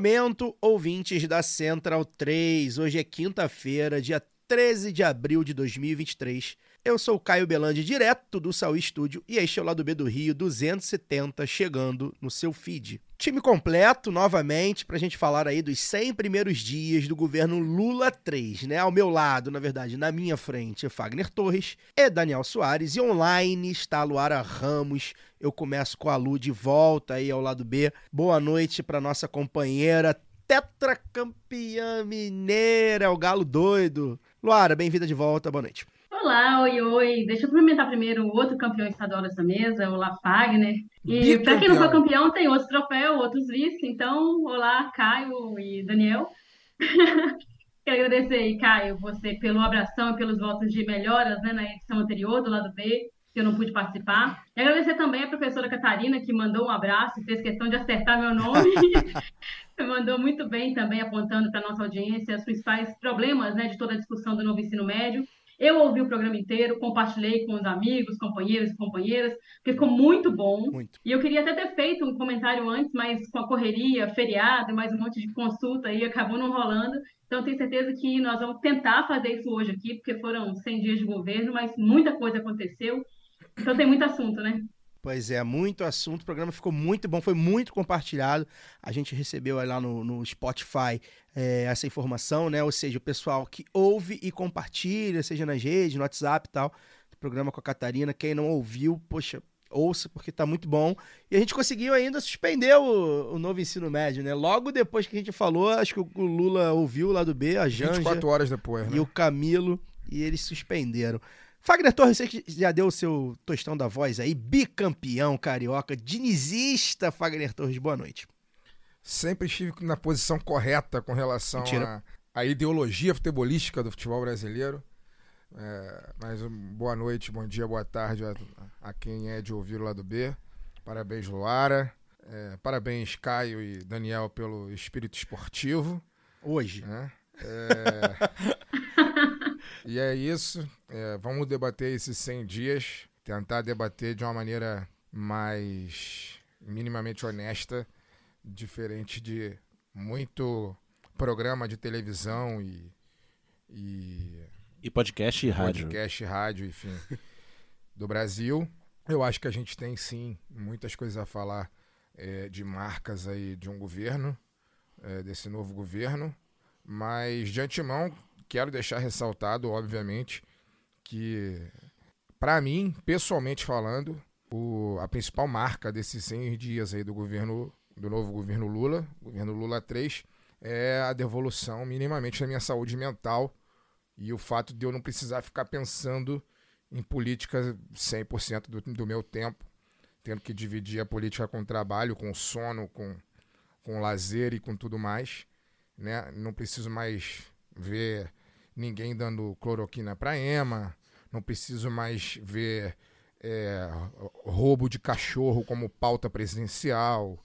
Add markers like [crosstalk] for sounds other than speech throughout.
Momento, ouvintes da Central 3. Hoje é quinta-feira, dia 13 de abril de 2023. Eu sou o Caio Belandi, direto do Saúl Estúdio, e este é o Lado B do Rio 270, chegando no seu feed. Time completo, novamente, para a gente falar aí dos 100 primeiros dias do governo Lula 3, né? Ao meu lado, na verdade, na minha frente, é Fagner Torres e Daniel Soares, e online está a Luara Ramos. Eu começo com a Lu de volta aí ao lado B. Boa noite para nossa companheira tetracampeã mineira, o Galo Doido. Luara, bem-vinda de volta, boa noite. Olá, oi, oi. Deixa eu cumprimentar primeiro o outro campeão estadual dessa mesa, o La Fagner. E para quem não foi campeão, tem outros troféus, outros vice. Então, olá, Caio e Daniel. [laughs] Quero agradecer aí, Caio, você pelo abração e pelos votos de melhoras né, na edição anterior do lado B, que eu não pude participar. E agradecer também a professora Catarina, que mandou um abraço e fez questão de acertar meu nome. [laughs] mandou muito bem também, apontando para a nossa audiência os principais problemas né, de toda a discussão do novo ensino médio. Eu ouvi o programa inteiro, compartilhei com os amigos, companheiros e companheiras, porque ficou muito bom. Muito. E eu queria até ter feito um comentário antes, mas com a correria, feriado, mais um monte de consulta aí, acabou não rolando. Então, tenho certeza que nós vamos tentar fazer isso hoje aqui, porque foram 100 dias de governo, mas muita coisa aconteceu. Então, tem muito assunto, né? Pois é, muito assunto. O programa ficou muito bom, foi muito compartilhado. A gente recebeu lá no, no Spotify é, essa informação, né? Ou seja, o pessoal que ouve e compartilha, seja nas redes, no WhatsApp e tal. O programa com a Catarina. Quem não ouviu, poxa, ouça, porque tá muito bom. E a gente conseguiu ainda suspender o, o novo ensino médio, né? Logo depois que a gente falou, acho que o Lula ouviu lá do B, a Janja 24 horas depois, né? e o Camilo, e eles suspenderam. Fagner Torres, você que já deu o seu tostão da voz aí, bicampeão carioca, dinizista Fagner Torres, boa noite. Sempre estive na posição correta com relação à ideologia futebolística do futebol brasileiro. É, mas boa noite, bom dia, boa tarde a, a quem é de ouvir o lado B. Parabéns, Luara. É, parabéns, Caio e Daniel, pelo espírito esportivo. Hoje. né? [laughs] É, e é isso. É, vamos debater esses 100 dias, tentar debater de uma maneira mais minimamente honesta, diferente de muito programa de televisão e, e E podcast e rádio. podcast, rádio, enfim, [laughs] do Brasil. Eu acho que a gente tem sim muitas coisas a falar é, de marcas aí de um governo, é, desse novo governo, mas de antemão quero deixar ressaltado, obviamente, que para mim, pessoalmente falando, o- a principal marca desses 100 dias aí do governo do novo governo Lula, governo Lula 3, é a devolução minimamente da minha saúde mental e o fato de eu não precisar ficar pensando em política 100% do, do meu tempo, tendo que dividir a política com o trabalho, com o sono, com, com lazer e com tudo mais. Né? Não preciso mais ver ninguém dando cloroquina para ema, não preciso mais ver é, roubo de cachorro como pauta presidencial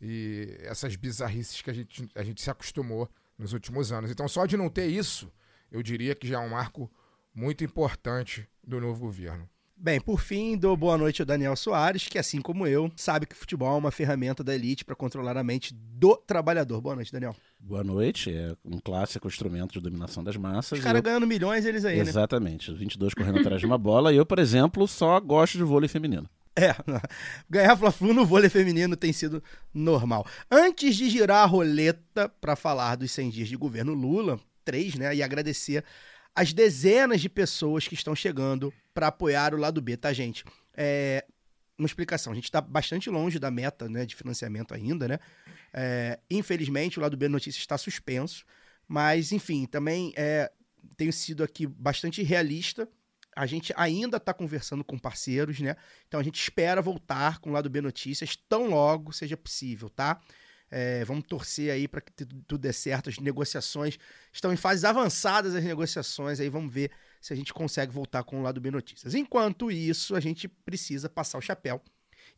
e essas bizarrices que a gente, a gente se acostumou nos últimos anos. Então, só de não ter isso, eu diria que já é um marco muito importante do novo governo. Bem, por fim, dou boa noite ao Daniel Soares, que assim como eu, sabe que futebol é uma ferramenta da elite para controlar a mente do trabalhador. Boa noite, Daniel. Boa noite, é um clássico instrumento de dominação das massas. Os caras eu- ganhando milhões, eles aí, né? Exatamente, os 22 correndo atrás de uma bola. E eu, por exemplo, só gosto de vôlei feminino. É, [laughs] ganhar Fla-Flu no vôlei feminino tem sido normal. Antes de girar a roleta para falar dos 100 dias de governo Lula, três, né, e agradecer as dezenas de pessoas que estão chegando para apoiar o lado B, tá, gente? É, uma explicação, a gente está bastante longe da meta né, de financiamento ainda, né? É, infelizmente, o lado B Notícias está suspenso, mas, enfim, também é, tenho sido aqui bastante realista A gente ainda está conversando com parceiros, né? Então a gente espera voltar com o lado B Notícias tão logo seja possível, tá? É, vamos torcer aí para que tudo, dê certo. As negociações estão em fases avançadas, as negociações. Aí vamos ver se a gente consegue voltar com o lado B Notícias. Enquanto isso, a gente precisa passar o chapéu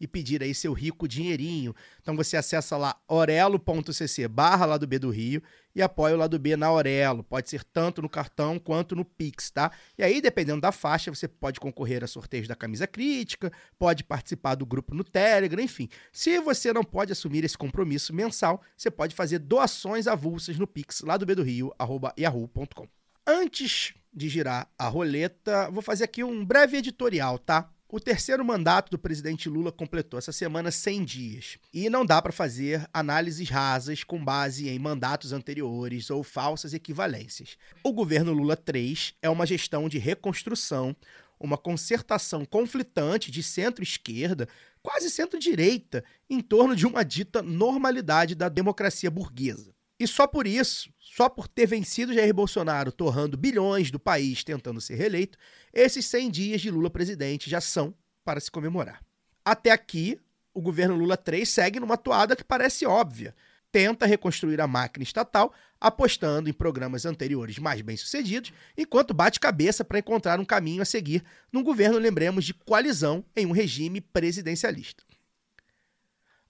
e pedir aí seu rico dinheirinho. Então você acessa lá orelo.cc barra lado B do Rio e apoia o lado B na Orelo. Pode ser tanto no cartão quanto no Pix, tá? E aí, dependendo da faixa, você pode concorrer a sorteios da camisa crítica, pode participar do grupo no Telegram, enfim. Se você não pode assumir esse compromisso mensal, você pode fazer doações avulsas no Pix, lado B do Rio, arroba yahoo.com. Antes de girar a roleta, vou fazer aqui um breve editorial, tá? O terceiro mandato do presidente Lula completou essa semana 100 dias. E não dá para fazer análises rasas com base em mandatos anteriores ou falsas equivalências. O governo Lula 3 é uma gestão de reconstrução, uma concertação conflitante de centro-esquerda, quase centro-direita, em torno de uma dita normalidade da democracia burguesa. E só por isso, só por ter vencido Jair Bolsonaro torrando bilhões do país tentando ser reeleito, esses 100 dias de Lula presidente já são para se comemorar. Até aqui, o governo Lula 3 segue numa toada que parece óbvia. Tenta reconstruir a máquina estatal, apostando em programas anteriores mais bem-sucedidos, enquanto bate cabeça para encontrar um caminho a seguir num governo, lembremos, de coalizão em um regime presidencialista.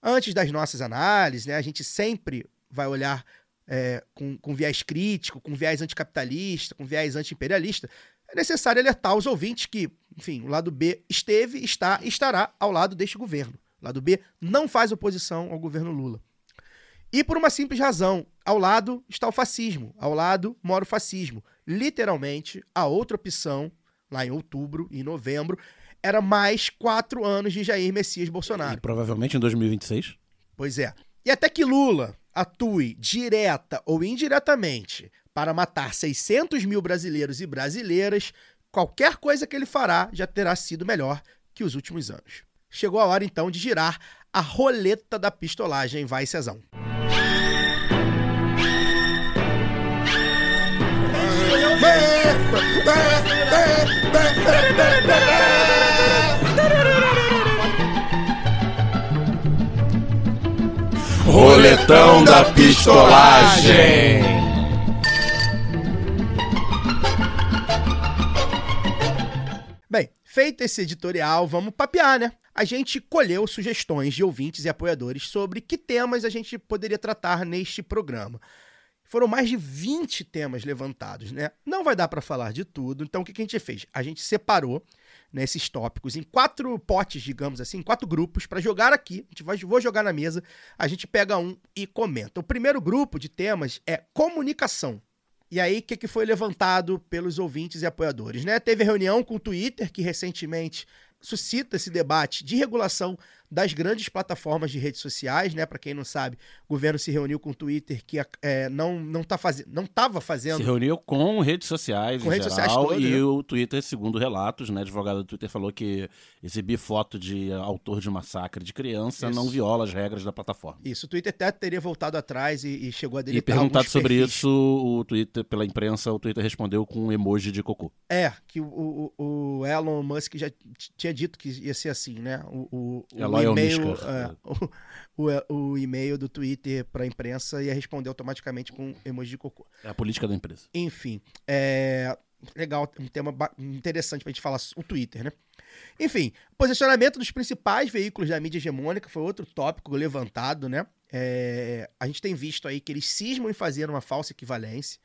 Antes das nossas análises, né, a gente sempre vai olhar é, com, com viés crítico, com viés anticapitalista, com viés antiimperialista, é necessário alertar os ouvintes que, enfim, o lado B esteve, está e estará ao lado deste governo. O lado B não faz oposição ao governo Lula. E por uma simples razão, ao lado está o fascismo, ao lado mora o fascismo. Literalmente, a outra opção, lá em outubro e novembro, era mais quatro anos de Jair Messias Bolsonaro. E provavelmente em 2026. Pois é. E até que Lula atue direta ou indiretamente para matar 600 mil brasileiros e brasileiras, qualquer coisa que ele fará já terá sido melhor que os últimos anos. Chegou a hora então de girar a roleta da pistolagem. Vai, Cezão. Roletão da pistolagem. Bem, feito esse editorial, vamos papear, né? A gente colheu sugestões de ouvintes e apoiadores sobre que temas a gente poderia tratar neste programa. Foram mais de 20 temas levantados, né? Não vai dar para falar de tudo, então o que a gente fez? A gente separou né, esses tópicos em quatro potes, digamos assim, quatro grupos para jogar aqui. A gente vai vou jogar na mesa, a gente pega um e comenta. O primeiro grupo de temas é comunicação. E aí, o que, que foi levantado pelos ouvintes e apoiadores? Né? Teve reunião com o Twitter, que recentemente suscita esse debate de regulação das grandes plataformas de redes sociais, né? Para quem não sabe, o governo se reuniu com o Twitter que é, não não tá fazendo, não estava fazendo. Se reuniu com redes sociais Com redes geral, sociais todas, e né? o Twitter, segundo relatos, né, advogado do Twitter falou que exibir foto de autor de massacre de criança Isso. não viola as regras da plataforma. Isso, o Twitter até teria voltado atrás e, e chegou a E deletar perguntado alguns sobre perfis. isso, o Twitter, pela imprensa, o Twitter respondeu com um emoji de cocô. É, que o, o, o Elon Musk já tinha dito que ia ser assim, né? O, o, o Elon e-mail, é, o, [laughs] o, o e-mail do Twitter para a imprensa ia responder automaticamente com emoji de cocô. É a política da empresa. Enfim, é legal, um tema interessante pra gente falar, o Twitter, né? Enfim, posicionamento dos principais veículos da mídia hegemônica foi outro tópico levantado, né? É, a gente tem visto aí que eles cismam em fazer uma falsa equivalência.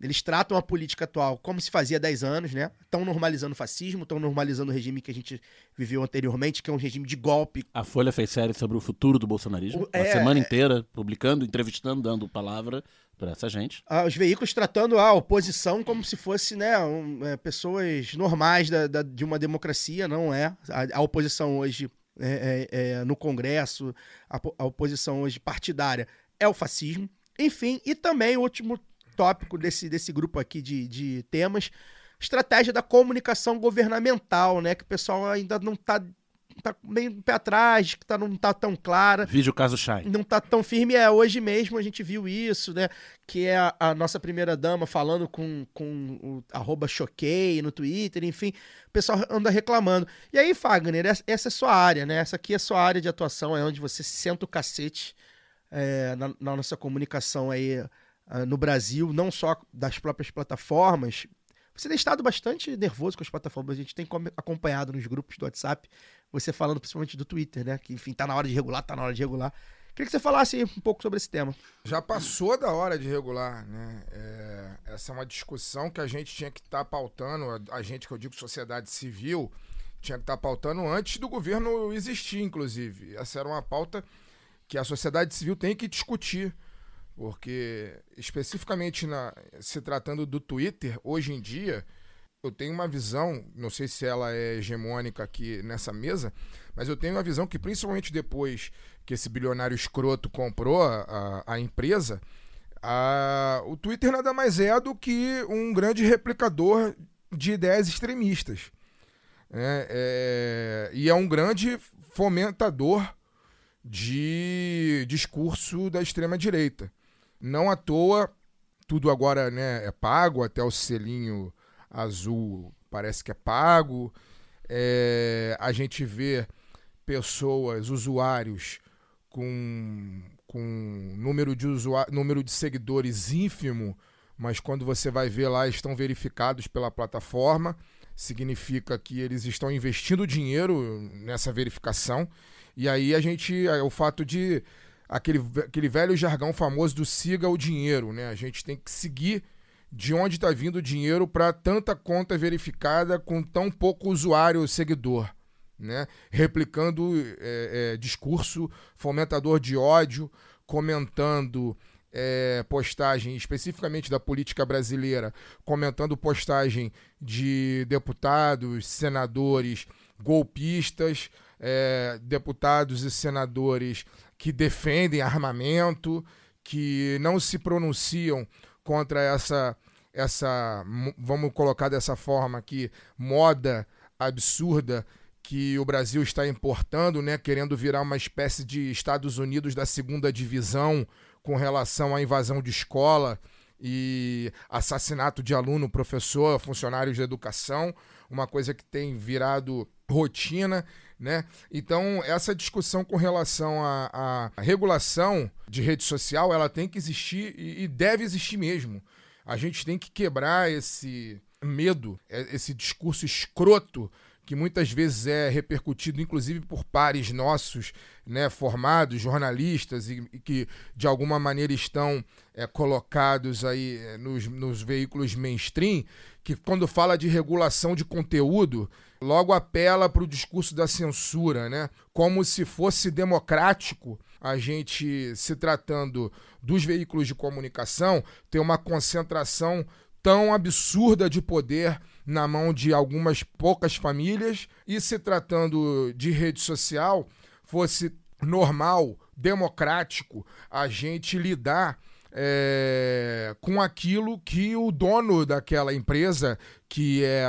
Eles tratam a política atual como se fazia há 10 anos, né? Estão normalizando o fascismo, estão normalizando o regime que a gente viveu anteriormente, que é um regime de golpe. A Folha fez série sobre o futuro do bolsonarismo. O- a é- semana inteira, publicando, entrevistando, dando palavra para essa gente. Ah, os veículos tratando a oposição como se fosse né, um, é, pessoas normais da- da- de uma democracia, não é? A, a oposição hoje é, é, é, no Congresso, a, a oposição hoje partidária é o fascismo. Enfim, e também o último tópico desse, desse grupo aqui de, de temas, estratégia da comunicação governamental, né? Que o pessoal ainda não está tá bem pé atrás, que tá, não tá tão clara. Vídeo caso Shai. Não tá tão firme. É, hoje mesmo a gente viu isso, né? Que é a, a nossa primeira dama falando com, com o arroba choquei no Twitter, enfim. O pessoal anda reclamando. E aí, Fagner, essa, essa é sua área, né? Essa aqui é sua área de atuação, é onde você senta o cacete é, na, na nossa comunicação aí ah, no Brasil, não só das próprias plataformas, você tem estado bastante nervoso com as plataformas. A gente tem acompanhado nos grupos do WhatsApp, você falando principalmente do Twitter, né? Que, enfim, tá na hora de regular, tá na hora de regular. Queria que você falasse um pouco sobre esse tema. Já passou da hora de regular, né? É, essa é uma discussão que a gente tinha que estar pautando, a, gente que eu digo sociedade civil, tinha que estar pautando antes do governo existir, inclusive. Essa era uma pauta que a sociedade civil tem que discutir. Porque, especificamente na, se tratando do Twitter, hoje em dia, eu tenho uma visão, não sei se ela é hegemônica aqui nessa mesa, mas eu tenho uma visão que, principalmente depois que esse bilionário escroto comprou a, a, empresa, a, o Twitter nada mais é do que um grande replicador de ideias extremistas. né? É, e é um grande fomentador de discurso da extrema-direita. Não à toa, tudo agora né, é pago, até o selinho azul parece que é pago. É, a gente vê pessoas, usuários, com, com número, de usua- número de seguidores ínfimo, mas quando você vai ver lá, estão verificados pela plataforma. Significa que eles estão investindo dinheiro nessa verificação. E aí a gente. é, O fato de. Aquele, aquele velho jargão famoso do siga o dinheiro, né? A gente tem que seguir de onde está vindo o dinheiro para tanta conta verificada com tão pouco usuário seguidor, né? Replicando é, é, discurso fomentador de ódio, comentando é, postagem especificamente da política brasileira, comentando postagem de deputados, senadores golpistas, é, deputados e senadores que defendem armamento, que não se pronunciam contra essa, essa mo- vamos colocar dessa forma aqui, moda absurda que o Brasil está importando, né, querendo virar uma espécie de Estados Unidos da segunda divisão com relação à invasão de escola e assassinato de aluno, professor, funcionários de educação, uma coisa que tem virado rotina, né? Então, essa discussão com relação à, à regulação de rede social, ela tem que existir e, e deve existir mesmo. A gente tem que quebrar esse medo, é- esse discurso escroto que muitas vezes é repercutido, inclusive por pares nossos, né, formados, jornalistas, e, e que de alguma maneira estão é, colocados aí é, nos, nos veículos mainstream, que quando fala de regulação de conteúdo, logo apela para o discurso da censura, né? Como se fosse democrático a gente, se tratando dos veículos de comunicação, ter uma concentração tão absurda de poder na mão de algumas poucas famílias e se tratando de rede social fosse normal, democrático a gente lidar é, com aquilo que o dono daquela empresa, que é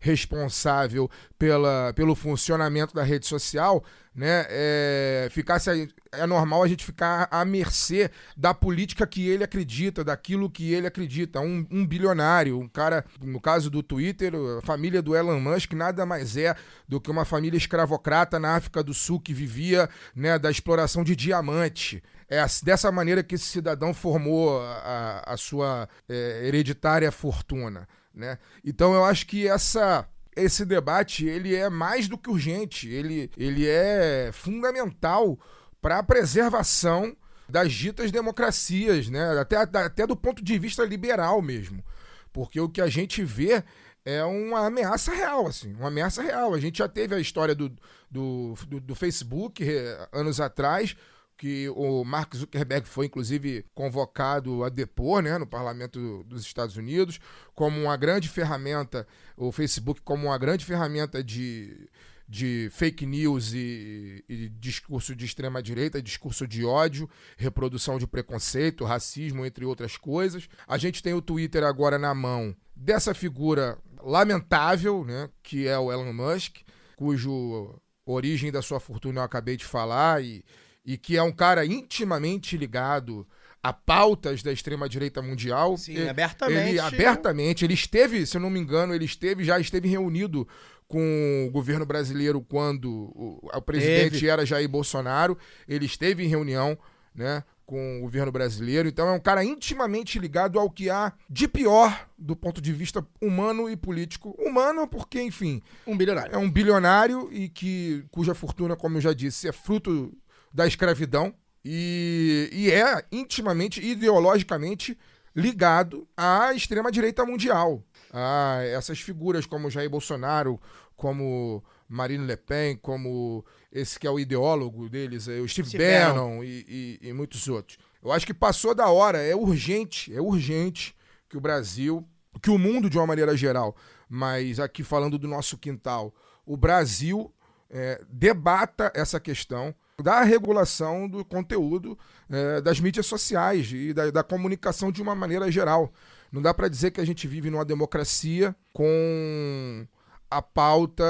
responsável pela, pelo funcionamento da rede social, né, é, ficasse é normal a gente ficar à mercê da política que ele acredita, daquilo que ele acredita. Um, um bilionário, um cara, no caso do Twitter, a família do Elon Musk nada mais é do que uma família escravocrata na África do Sul que vivia né, da exploração de diamante. É dessa maneira que esse cidadão formou a, a sua é, hereditária fortuna. Né? Então eu acho que essa esse debate ele é mais do que urgente, ele, ele é fundamental para a preservação das ditas democracias, né? até, até do ponto de vista liberal mesmo. Porque o que a gente vê é uma ameaça real, assim, uma ameaça real. A gente já teve a história do, do, do, do Facebook eh, anos atrás, que o Mark Zuckerberg foi inclusive convocado a depor né, no parlamento dos Estados Unidos como uma grande ferramenta, o Facebook como uma grande ferramenta de, de fake news e, e discurso de extrema direita, discurso de ódio, reprodução de preconceito, racismo, entre outras coisas. A gente tem o Twitter agora na mão dessa figura lamentável, né, que é o Elon Musk, cujo origem da sua fortuna eu acabei de falar, e, e que é um cara intimamente ligado a pautas da extrema-direita mundial. Sim, Ele- abertamente. Ele, abertamente, ele esteve, se eu não me engano, ele esteve, já esteve reunido com o governo brasileiro quando o, o presidente Teve. era Jair Bolsonaro. Ele esteve em reunião, né? Com o governo brasileiro, então é um cara intimamente ligado ao que há de pior do ponto de vista humano e político. Humano, porque, enfim, Um bilionário. é um bilionário e que cuja fortuna, como eu já disse, é fruto da escravidão e, e é intimamente, ideologicamente ligado à extrema-direita mundial. A essas figuras como Jair Bolsonaro, como Marine Le Pen, como esse que é o ideólogo deles, é o Steve, Steve Bannon e, e- e muitos outros. Eu acho que passou da hora, é urgente, é urgente que o Brasil, que o mundo de uma maneira geral, mas aqui falando do nosso quintal, o Brasil é, debata essa questão da regulação do conteúdo é, das mídias sociais e da, da comunicação de uma maneira geral. Não dá para dizer que a gente vive numa democracia com a pauta,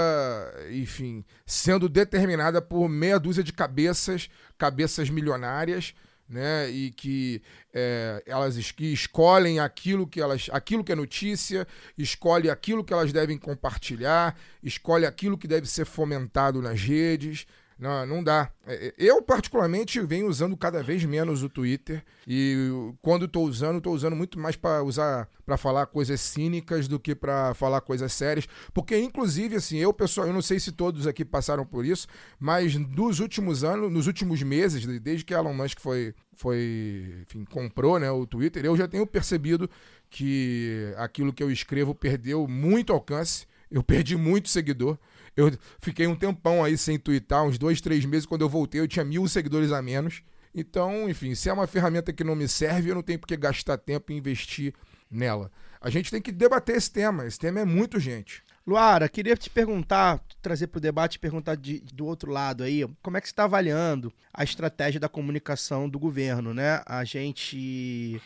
enfim, sendo determinada por meia dúzia de cabeças, cabeças milionárias, né? E que é, elas que escolhem aquilo que elas, aquilo que é notícia, escolhe aquilo que elas devem compartilhar, escolhe aquilo que deve ser fomentado nas redes. Não, não dá. É, é, Eu, particularmente, venho usando cada vez menos o Twitter. E quando estou usando, estou usando muito mais para usar para falar coisas cínicas do que para falar coisas sérias. Porque, inclusive, assim, eu, pessoal, eu não sei se todos aqui passaram por isso, mas nos últimos anos, nos últimos meses, desde que Elon Musk foi, foi enfim, comprou né, o Twitter, eu já tenho percebido que aquilo que eu escrevo perdeu muito alcance. Eu perdi muito seguidor. Eu fiquei um tempão aí sem twittar, uns dois, três meses. Quando eu voltei, eu tinha mil seguidores a menos. Então, enfim, se é uma ferramenta que não me serve, eu não tenho por que gastar tempo e investir nela. A gente tem que debater esse tema. Esse tema é muito gente. Luara, queria te perguntar, trazer para o debate, perguntar de- do outro lado aí, como é que você está avaliando a estratégia da comunicação do governo, né? A gente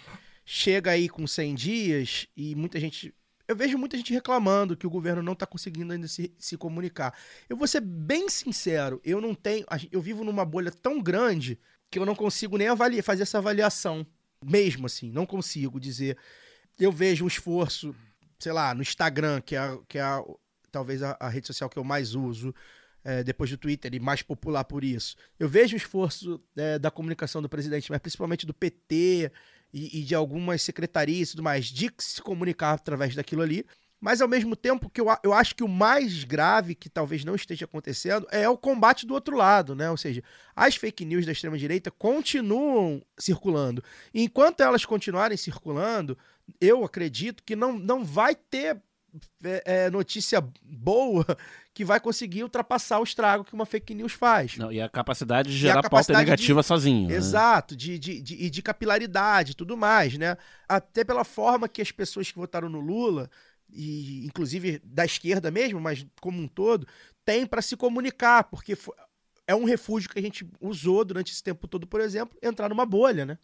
chega aí com 100 dias e muita gente... Eu vejo muita gente reclamando que o governo não está conseguindo ainda se, se comunicar. Eu vou ser bem sincero, eu não tenho... Eu vivo numa bolha tão grande que eu não consigo nem avaliar, fazer essa avaliação. Mesmo assim, não consigo dizer... Eu vejo um esforço sei lá, no Instagram, que é, que é talvez a, a rede social que eu mais uso, é, depois do Twitter, e mais popular por isso. Eu vejo o esforço é, da comunicação do presidente, mas principalmente do PT e, e de algumas secretarias e tudo mais, de se comunicar através daquilo ali. Mas ao mesmo tempo que eu, eu acho que o mais grave que talvez não esteja acontecendo é o combate do outro lado, né? Ou seja, as fake news da extrema-direita continuam circulando. E enquanto elas continuarem circulando, eu acredito que não, não vai ter é, é, notícia boa [laughs] que vai conseguir ultrapassar o estrago que uma fake news faz. Não, e a capacidade de gerar pauta capacidade negativa sozinho. né? Exato, de, de, de, e de capilaridade e tudo mais, né? Até pela forma que as pessoas que votaram no Lula, e inclusive da esquerda mesmo, mas como um todo, têm para se comunicar, porque é um refúgio que a gente usou durante esse tempo todo, por exemplo, entrar numa bolha, né?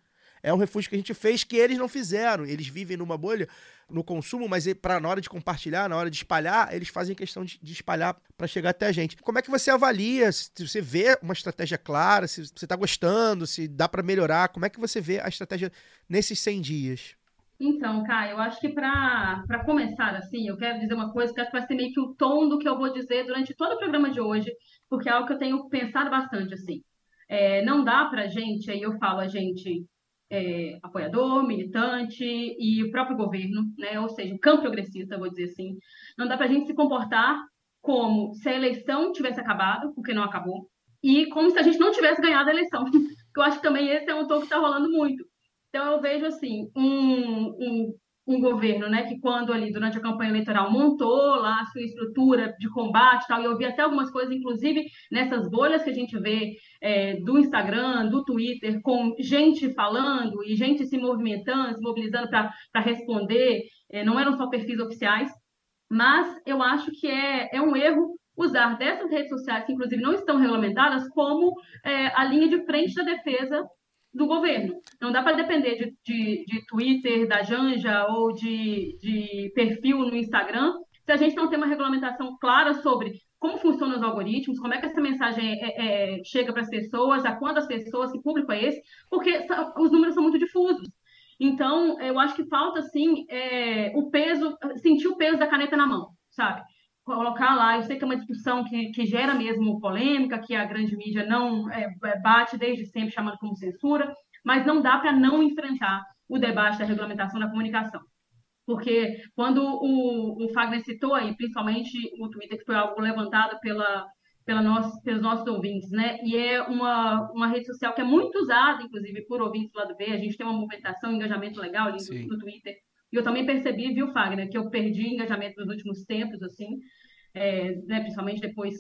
É um refúgio que a gente fez que eles não fizeram. Eles vivem numa bolha no consumo, mas para na hora de compartilhar, na hora de espalhar, eles fazem questão de, de espalhar para chegar até a gente. Como é que você avalia? Se você vê uma estratégia clara, se você está gostando, se dá para melhorar, como é que você vê a estratégia nesses 100 dias? Então, Caio, eu acho que para começar assim, eu quero dizer uma coisa que acho que vai ser meio que o tom do que eu vou dizer durante todo o programa de hoje, porque é algo que eu tenho pensado bastante assim. É, não dá para gente, aí eu falo a gente é, apoiador, militante e o próprio governo, né? Ou seja, o campo progressista, vou dizer assim, não dá para a gente se comportar como se a eleição tivesse acabado, porque não acabou, e como se a gente não tivesse ganhado a eleição. [laughs] Eu acho que também esse é um tom que está rolando muito. Então eu vejo assim um, um, um governo, né, que quando ali durante a campanha eleitoral montou lá a sua estrutura de combate, e tal, e eu vi até algumas coisas, inclusive nessas bolhas que a gente vê é, do Instagram, do Twitter, com gente falando e gente se movimentando, se mobilizando para responder. É, não eram só perfis oficiais, mas eu acho que é, é um erro usar dessas redes sociais, que inclusive não estão regulamentadas, como é, a linha de frente da defesa do governo. Não dá para depender de, de, de, Twitter, da Janja ou de, de perfil no Instagram, se a gente não tem uma regulamentação clara sobre como funcionam os algoritmos, como é que essa mensagem é, é, chega para as pessoas, a quantas pessoas, que público é esse, porque os números são muito difusos. Então, eu acho que falta, assim, é, o peso, sentir o peso da caneta na mão, sabe? Colocar lá, eu sei que é uma discussão que, que gera mesmo polêmica, que a grande mídia não é, é bate desde sempre chamando como censura, mas não dá para não enfrentar o debate da regulamentação da comunicação. Porque quando o, o Fagner citou aí, principalmente o Twitter, que foi algo levantado pela, pela nossa, pelos nossos ouvintes, né? E é uma, uma rede social que é muito usada, inclusive, por ouvintes do lado B. A gente tem uma movimentação, um engajamento legal ali no, no, Twitter. E eu também percebi, viu, Fagner, que eu perdi engajamento nos últimos tempos, assim, é, né, principalmente depois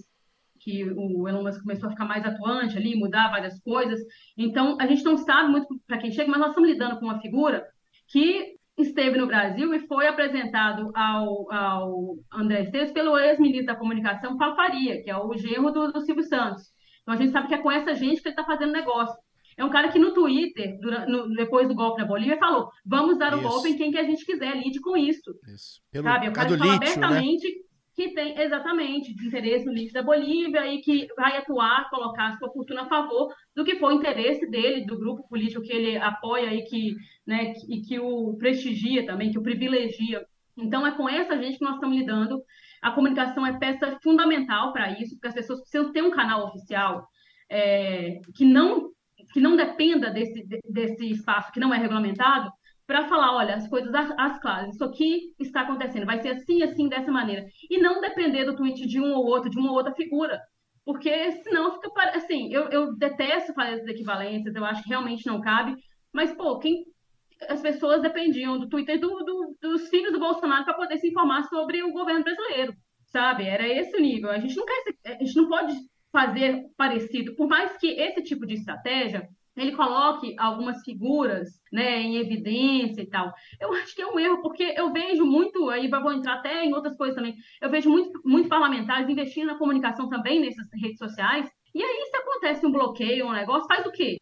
que o Elon Musk começou a ficar mais atuante ali, mudar várias coisas. Então, a gente não sabe muito para quem chega, mas nós estamos lidando com uma figura que esteve no Brasil e foi apresentado ao, ao André Esteves pelo ex-ministro da Comunicação, Paulo Faria, que é o genro do, do Silvio Santos. Então a gente sabe que é com essa gente que ele está fazendo negócio. É um cara que no Twitter, durante, no, depois do golpe na Bolívia, falou: vamos dar o isso. golpe em quem que a gente quiser, lide com isso. Isso. Pelo, sabe? É o cara que fala lítio, né? abertamente né? que tem exatamente de interesse no lixo da Bolívia e que vai atuar, colocar sua fortuna a favor do que for o interesse dele, do grupo político que ele apoia e que, né, e que o prestigia também, que o privilegia. Então, é com essa gente que nós estamos lidando. A comunicação é peça fundamental para isso, porque as pessoas precisam ter um canal oficial é, que não que não dependa desse, desse espaço que não é regulamentado, para falar, olha, as coisas as claras, isso aqui está acontecendo, vai ser assim, assim, dessa maneira. E não depender do tweet de um ou outro, de uma ou outra figura. Porque senão fica, assim, eu, eu detesto fazer essas equivalências, eu acho que realmente não cabe, mas, pô, quem, as pessoas dependiam do Twitter do, do, dos filhos do Bolsonaro para poder se informar sobre o governo brasileiro, sabe? Era esse o nível. A gente não quer, a gente não pode fazer parecido, por mais que esse tipo de estratégia ele coloque algumas figuras né, em evidência e tal. Eu acho que é um erro, porque eu vejo muito, aí vou entrar até em outras coisas também, eu vejo muitos muito parlamentares investindo na comunicação também nessas redes sociais, e aí se acontece um bloqueio, um negócio, faz o quê?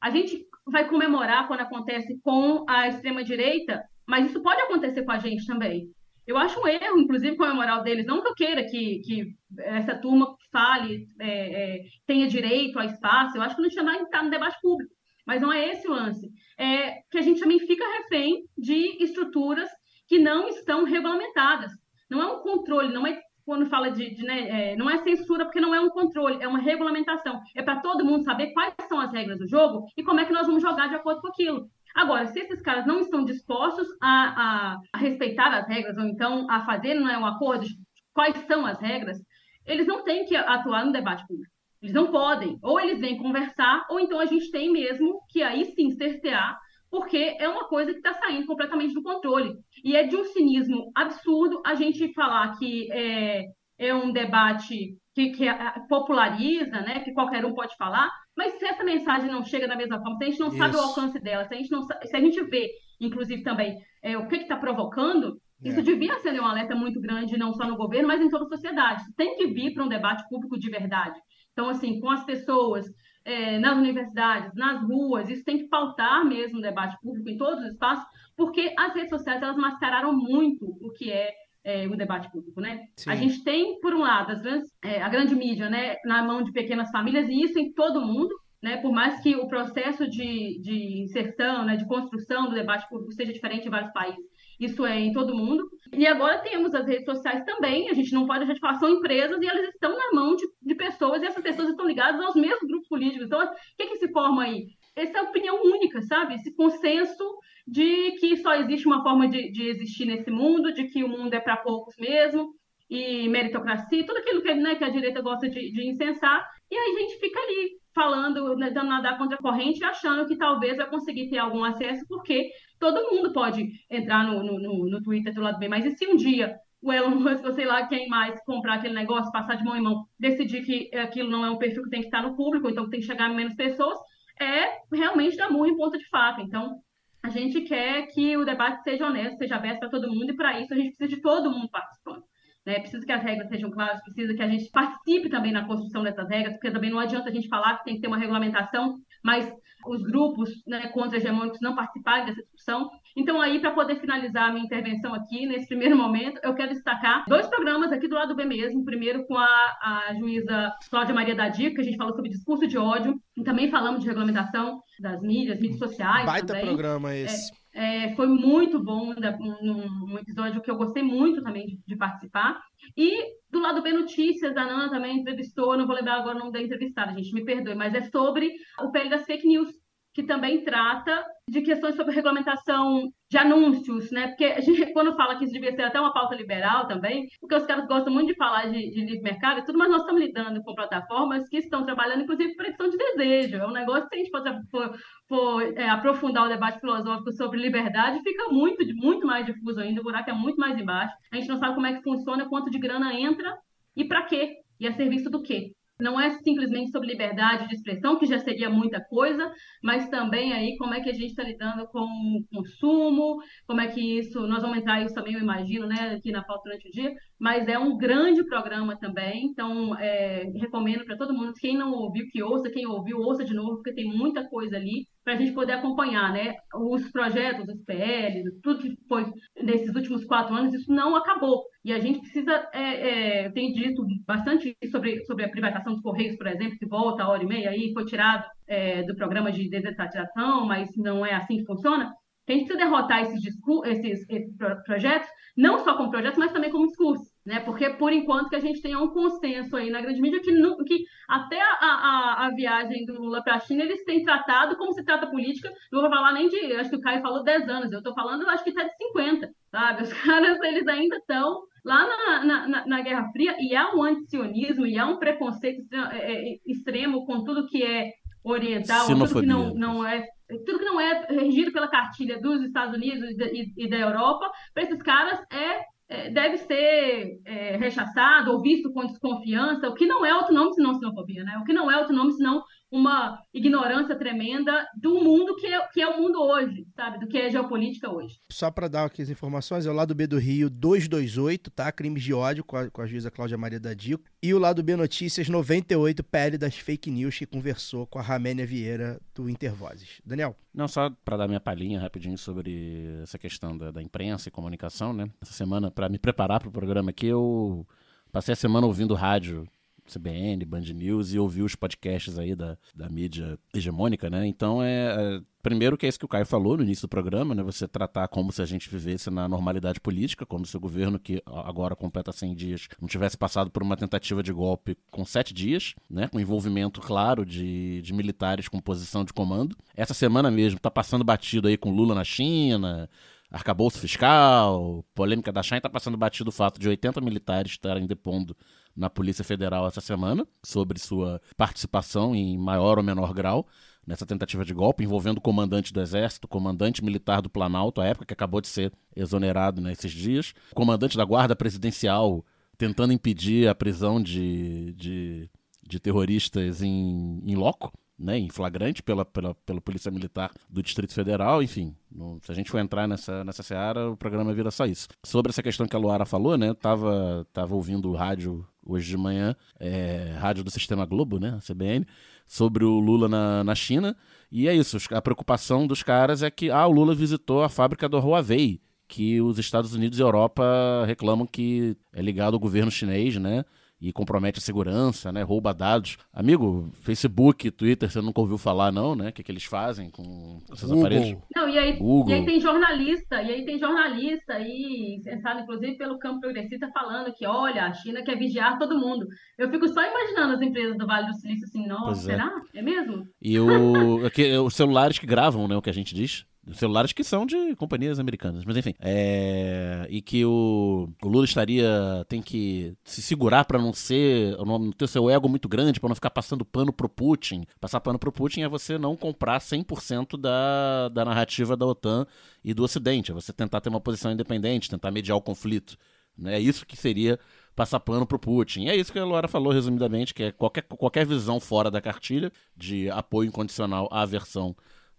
A gente vai comemorar quando acontece com a extrema-direita, mas isso pode acontecer com a gente também. Eu acho um erro, inclusive, comemorar o deles. Não que eu queira que, que essa turma fale, é, é, tenha direito a espaço. Eu acho que não tinha nada estar no debate público. Mas não é esse o lance. É que a gente também fica refém de estruturas que não estão regulamentadas. Não é um controle, não é quando fala de, de né, é, não é censura porque não é um controle, é uma regulamentação. É para todo mundo saber quais são as regras do jogo e como é que nós vamos jogar de acordo com aquilo. Agora, se esses caras não estão dispostos a, a, a respeitar as regras, ou então a fazer não é um acordo quais são as regras, eles não têm que atuar no debate público. Eles não podem. Ou eles vêm conversar, ou então a gente tem mesmo que aí sim cercear, porque é uma coisa que está saindo completamente do controle. E é de um cinismo absurdo a gente falar que é, é um debate que, que populariza, né, que qualquer um pode falar, mas se essa mensagem não chega da mesma forma, se a gente não Isso. sabe o alcance dela, se a gente, não, se a gente vê, inclusive também, é, o que está provocando, é. isso devia ser um alerta muito grande, não só no governo, mas em toda a sociedade. Isso tem que vir para um debate público de verdade. Então, assim, com as pessoas, é, nas universidades, nas ruas, isso tem que pautar mesmo o debate público em todos os espaços, porque as redes sociais elas mascararam muito o que é é, o debate público, né? Sim. A gente tem, por um lado, grandes, é, a grande mídia, né, na mão de pequenas famílias, e isso em todo mundo, né? Por mais que o processo de, de inserção, né, de construção do debate público seja diferente em vários países, isso é em todo mundo. E agora temos as redes sociais também, a gente não pode deixar de falar, são empresas e elas estão na mão de, de pessoas, e essas pessoas estão ligadas aos mesmos grupos políticos. Então, o que, que se forma aí? Essa é opinião única, sabe? Esse consenso de que só existe uma forma de, de existir nesse mundo, de que o mundo é para poucos mesmo, e meritocracia, tudo aquilo que, né, que a direita gosta de, de incensar, e aí a gente fica ali falando, né, dando nadar contra a corrente, achando que talvez vai conseguir ter algum acesso, porque todo mundo pode entrar no, no, no Twitter do lado bem, mas e se um dia o Elon [laughs] Musk, ou sei lá quem mais, comprar aquele negócio, passar de mão em mão, decidir que aquilo não é um perfil que tem que estar no público, então tem que chegar a menos pessoas, é realmente dar murro em ponta de faca. Então, a gente quer que o debate seja honesto, seja aberto para todo mundo, e para isso a gente precisa de todo mundo participando. Né? Precisa que as regras sejam claras, precisa que a gente participe também na construção dessas regras, porque também não adianta a gente falar que tem que ter uma regulamentação mas os grupos né, contra-hegemônicos não participarem dessa discussão. Então, aí, para poder finalizar a minha intervenção aqui, nesse primeiro momento, eu quero destacar dois programas aqui do lado B mesmo. Primeiro, com a, a juíza Cláudia Maria Dadico, que a gente falou sobre discurso de ódio, e também falamos de regulamentação das mídias, mídias sociais. Baita também. programa esse. É, é, foi muito bom, um, um, episódio que eu gostei muito também de, de, participar. E do lado B Notícias, a Nana também entrevistou, não vou lembrar agora o nome da entrevistada, gente, me perdoe, mas é sobre o PL das fake news, que também trata de questões sobre regulamentação de anúncios, né? Porque a gente, quando fala que isso devia ser até uma pauta liberal também, porque os caras gostam muito de falar de, de livre mercado e tudo, mas nós estamos lidando com plataformas que estão trabalhando, inclusive, por questão de desejo. É um negócio que, se a gente for, for, for é, aprofundar o debate filosófico sobre liberdade, fica muito, muito mais difuso ainda, o buraco é muito mais embaixo. A gente não sabe como é que funciona, quanto de grana entra e para quê, e a serviço do quê. Não é simplesmente sobre liberdade de expressão, que já seria muita coisa, mas também aí como é que a gente está lidando com o consumo, como é que isso, nós vamos entrar isso também, eu imagino, né, aqui na pauta durante o dia, mas é um grande programa também, então é, recomendo para todo mundo, quem não ouviu, que ouça, quem ouviu, ouça de novo, porque tem muita coisa ali para a gente poder acompanhar, né, os projetos, os PLs, tudo que foi nesses últimos quatro anos, isso não acabou, e a gente precisa, é, é, tem dito bastante sobre, sobre a privatização dos Correios, por exemplo, que volta a hora e meia aí, foi tirado é, do programa de desestatização, mas não é assim que funciona. A gente precisa derrotar esses, esses, esses projetos, não só como projetos, mas também como discurso. Né? Porque, por enquanto, que a gente tenha um consenso aí na grande mídia que, que até a, a, a viagem do Lula para a China eles têm tratado como se trata política. Não vou falar nem de, acho que o Caio falou 10 anos, eu estou falando, acho que está de 50, sabe? [laughs] Os caras, eles ainda estão lá na, na, na, Guerra Fria, e há um antisionismo, e há um preconceito é, é, extremo com tudo que é oriental, tudo que não, não é tudo que não é regido pela cartilha dos Estados Unidos e, da Europa, para esses caras é, deve ser é, rechaçado ou visto com desconfiança, o que não é outro nome senão xenofobia, né? O que não é outro nome senão uma ignorância tremenda do mundo que é, que é o mundo hoje, sabe? Do que é geopolítica hoje. Só para dar aqui as informações, é o lado B do Rio 228, tá? Crimes de ódio com a, com a juíza Cláudia Maria da Dico. E o lado B Notícias 98, PL das fake news, que conversou com a Raménia Vieira do Intervozes. Daniel? Não, só para dar minha palhinha rapidinho sobre essa questão da, da imprensa e comunicação, né? Essa semana, para me preparar para o programa aqui, eu passei a semana ouvindo rádio CBN, Band News e ouvir os podcasts aí da, da mídia hegemônica, né? Então é, é, Primeiro que é isso que o Caio falou no início do programa, né? Você tratar como se a gente vivesse na normalidade política, como se o governo que agora completa 100 dias não tivesse passado por uma tentativa de golpe com sete dias, né? Com envolvimento claro de, de militares com posição de comando. Essa semana mesmo tá passando batido aí com Lula na China, arcabouço fiscal, polêmica da China, tá passando batido o fato de 80 militares estarem depondo na Polícia Federal essa semana sobre sua participação em maior ou menor grau nessa tentativa de golpe envolvendo o comandante do Exército, comandante militar do Planalto, à época que acabou de ser exonerado nesses dias, comandante da Guarda Presidencial tentando impedir a prisão de, de, de terroristas em, em loco né, em flagrante pela, pela, pela Polícia Militar do Distrito Federal, enfim. Se a gente for entrar nessa, nessa seara, o programa vira só isso. Sobre essa questão que a Luara falou, né, tava, tava ouvindo o rádio hoje de manhã, é, rádio do Sistema Globo, né, CBN, sobre o Lula na, na China, e é isso, a preocupação dos caras é que, ah, o Lula visitou a fábrica do Huawei, que os Estados Unidos e Europa reclamam que é ligado ao governo chinês, né, e compromete a segurança, né? Rouba dados. Amigo, Facebook, Twitter, você nunca ouviu falar, não, né? O que, que eles fazem com esses Google. aparelhos? Não, e aí, Google. e aí tem jornalista, e aí tem jornalista aí, sentado inclusive pelo campo progressista, falando que, olha, a China quer vigiar todo mundo. Eu fico só imaginando as empresas do Vale do Silício assim, nossa, é. será? É mesmo? E o, [laughs] aqui, os celulares que gravam, né? O que a gente diz celulares que são de companhias americanas, mas enfim. É... E que o, o Lula estaria. tem que se segurar para não ser. não ter seu ego muito grande, para não ficar passando pano pro Putin. Passar pano pro Putin é você não comprar 100% da, da narrativa da OTAN e do Ocidente. É você tentar ter uma posição independente, tentar mediar o conflito. Né? É isso que seria passar pano pro Putin. E é isso que a Laura falou resumidamente, que é qualquer, qualquer visão fora da cartilha de apoio incondicional à versão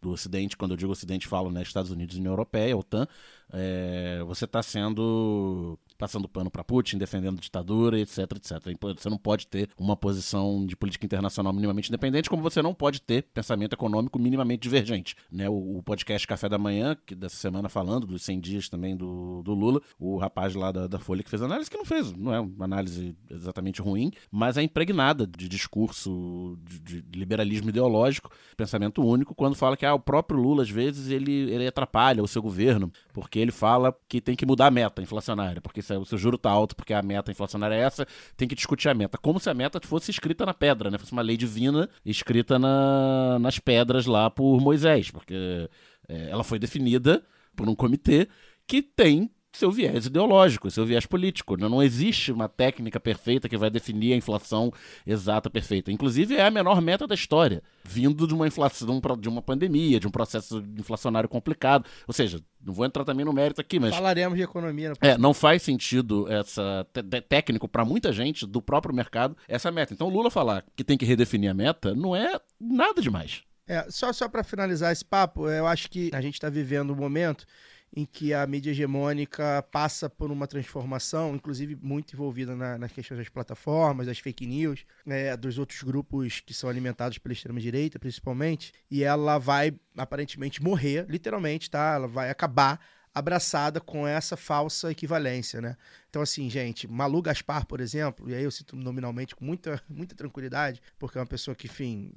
do Ocidente, quando eu digo Ocidente, falo né, Estados Unidos e União Europeia, OTAN, é, você está sendo passando pano para Putin, defendendo ditadura, etc, etc. Você não pode ter uma posição de política internacional minimamente independente, como você não pode ter pensamento econômico minimamente divergente. Né? O, o podcast Café da Manhã, que dessa semana falando dos 100 dias também do, do Lula, o rapaz lá da, da Folha que fez análise, que não fez, não é uma análise exatamente ruim, mas é impregnada de discurso de, de liberalismo ideológico, pensamento único, quando fala que ah, o próprio Lula, às vezes, ele, ele atrapalha o seu governo, porque ele fala que tem que mudar a meta inflacionária, porque se o seu juro tá alto, porque a meta inflacionária é essa, tem que discutir a meta. Como se a meta fosse escrita na pedra, né? Fosse uma lei divina escrita na, nas pedras lá por Moisés, porque é, ela foi definida por um comitê que tem seu viés ideológico, seu viés político. Não existe uma técnica perfeita que vai definir a inflação exata perfeita. Inclusive, é a menor meta da história, vindo de uma inflação, de uma pandemia, de um processo inflacionário complicado. Ou seja, não vou entrar também no mérito aqui, mas. Falaremos de economia. No é, não faz sentido essa técnico para muita gente do próprio mercado essa meta. Então, Lula falar que tem que redefinir a meta não é nada demais. É, só, só para finalizar esse papo, eu acho que a gente está vivendo um momento em que a mídia hegemônica passa por uma transformação, inclusive muito envolvida na, nas questões das plataformas, das fake news, é, dos outros grupos que são alimentados pela extrema-direita, principalmente, e ela vai aparentemente morrer, literalmente, tá? Ela vai acabar abraçada com essa falsa equivalência, né? Então, assim, gente, Malu Gaspar, por exemplo, e aí eu cito nominalmente com muita, [laughs] muita tranquilidade, porque é uma pessoa que, enfim,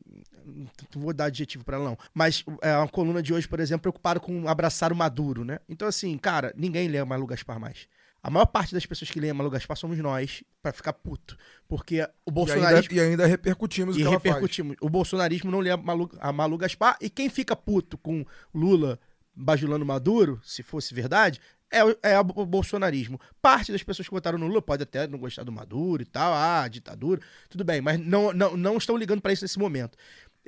não vou dar adjetivo para ela não, mas é uma coluna de hoje, por exemplo, preocupado com abraçar o Maduro, né? Então, assim, cara, ninguém lê Malu Gaspar mais. A maior parte das pessoas que leem Malu Gaspar somos nós, para ficar puto. Porque o bolsonarismo. E ainda, e ainda repercutimos o e que repercutimos. O bolsonarismo não lê a Malu, a Malu Gaspar. E quem fica puto com Lula bajulando Maduro, se fosse verdade, é, é o bolsonarismo. Parte das pessoas que votaram no Lula pode até não gostar do Maduro e tal, ah, ditadura, tudo bem, mas não, não, não estão ligando para isso nesse momento.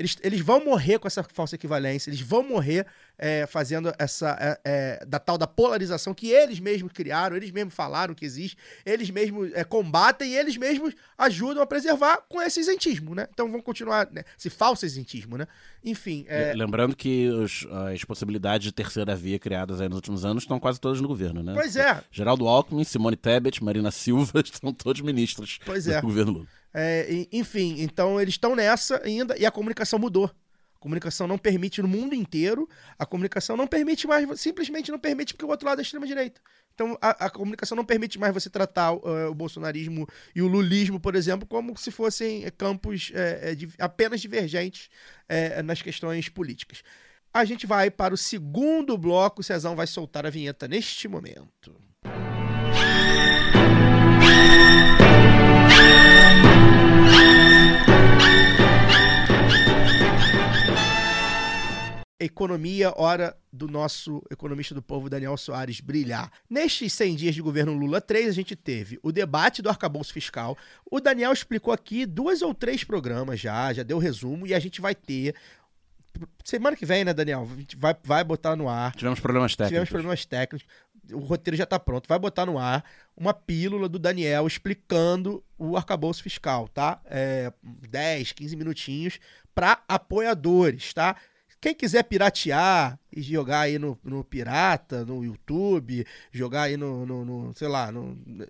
Eles, eles vão morrer com essa falsa equivalência, eles vão morrer é, fazendo essa é, é, da tal da polarização que eles mesmos criaram, eles mesmos falaram que existe, eles mesmos é, combatem e eles mesmos ajudam a preservar com esse isentismo, né? Então vão continuar, né? esse falso isentismo, né? Enfim. É Lembrando que os, as possibilidades de terceira via criadas aí nos últimos anos estão quase todas no governo, né? Pois é. Geraldo Alckmin, Simone Tebet, Marina Silva [laughs] estão todos ministros pois é. do governo Lula. É, enfim, então eles estão nessa ainda e a comunicação mudou. A comunicação não permite no mundo inteiro, a comunicação não permite mais, simplesmente não permite porque o outro lado é extrema-direita. Então a, a, comunicação não permite mais você tratar uh, o bolsonarismo e o lulismo, por exemplo, como se fossem campos é, é, apenas divergentes é, nas questões políticas. A gente vai para o segundo bloco, o Cezão vai soltar a vinheta neste momento. Economia, hora do nosso economista do povo, Daniel Soares, brilhar. Nestes 100 dias de governo Lula 3, a gente teve o debate do arcabouço fiscal. O Daniel explicou aqui duas ou três programas já, já deu resumo, e a gente vai ter. Semana que vem, né, Daniel? A gente vai, vai botar no ar. Tivemos problemas técnicos. Tivemos problemas técnicos. O roteiro já está pronto. Vai botar no ar uma pílula do Daniel explicando o arcabouço fiscal, tá? É, 10, 15 minutinhos para apoiadores, tá? Quem quiser piratear e jogar aí no, no Pirata, no YouTube, jogar aí no, no, no sei lá, no, no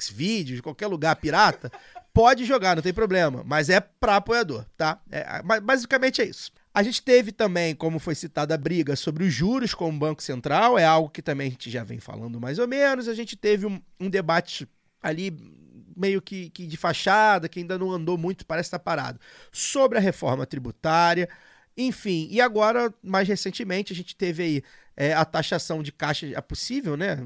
Xvideos, qualquer lugar pirata, [laughs] pode jogar, não tem problema. Mas é para apoiador, tá? É, basicamente é isso. A gente teve também, como foi citada, a briga sobre os juros com o Banco Central, é algo que também a gente já vem falando mais ou menos. A gente teve um, um debate ali meio que, que, de fachada, que ainda não andou muito, parece estar parado, sobre a reforma tributária. Enfim, e agora, mais recentemente, a gente teve aí é, a taxação de caixa, é possível, né?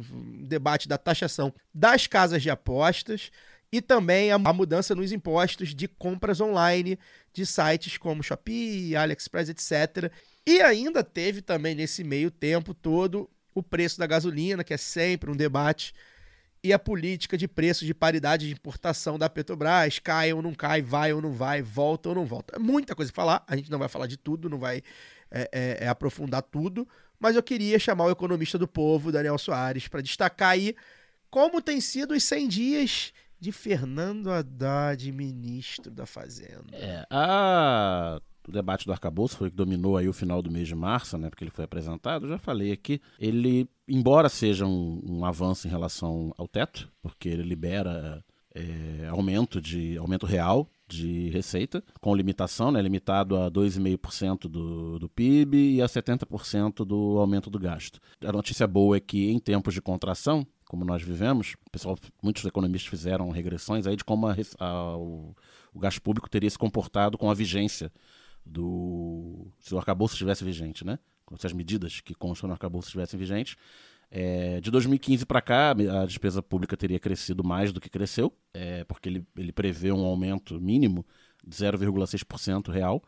Debate da taxação das casas de apostas e também a, a, mudança nos impostos de compras online de sites como Shopee, AliExpress, etc. E ainda teve também nesse meio tempo todo o preço da gasolina, que é sempre um debate e a política de preços de paridade de importação da Petrobras, cai ou não cai, vai ou não vai, volta ou não volta. É muita coisa para falar, a gente não vai falar de tudo, não vai é, é, é aprofundar tudo, mas eu queria chamar o economista do povo, Daniel Soares, para destacar aí como tem sido os 100 dias de Fernando Haddad, ministro da Fazenda. É, a o debate do arcabouço foi o que dominou aí o final do mês de março, né, porque ele foi apresentado, eu já falei aqui, ele, embora seja um, um avanço em relação ao teto, porque ele libera é, aumento, de, aumento real de receita, com limitação, né, limitado a 2,5% do, do PIB e a 70% do aumento do gasto. A notícia boa é que em tempos de contração, como nós vivemos, pessoal, muitos economistas fizeram regressões aí de como a, a, o, o gasto público teria se comportado com a vigência do. se o arcabouço estivesse vigente, né? Se as medidas que constam no arcabouço estivessem vigentes. É, de 2015 para cá, a despesa pública teria crescido mais do que cresceu, é, porque ele, ele prevê um aumento mínimo de 0,6% real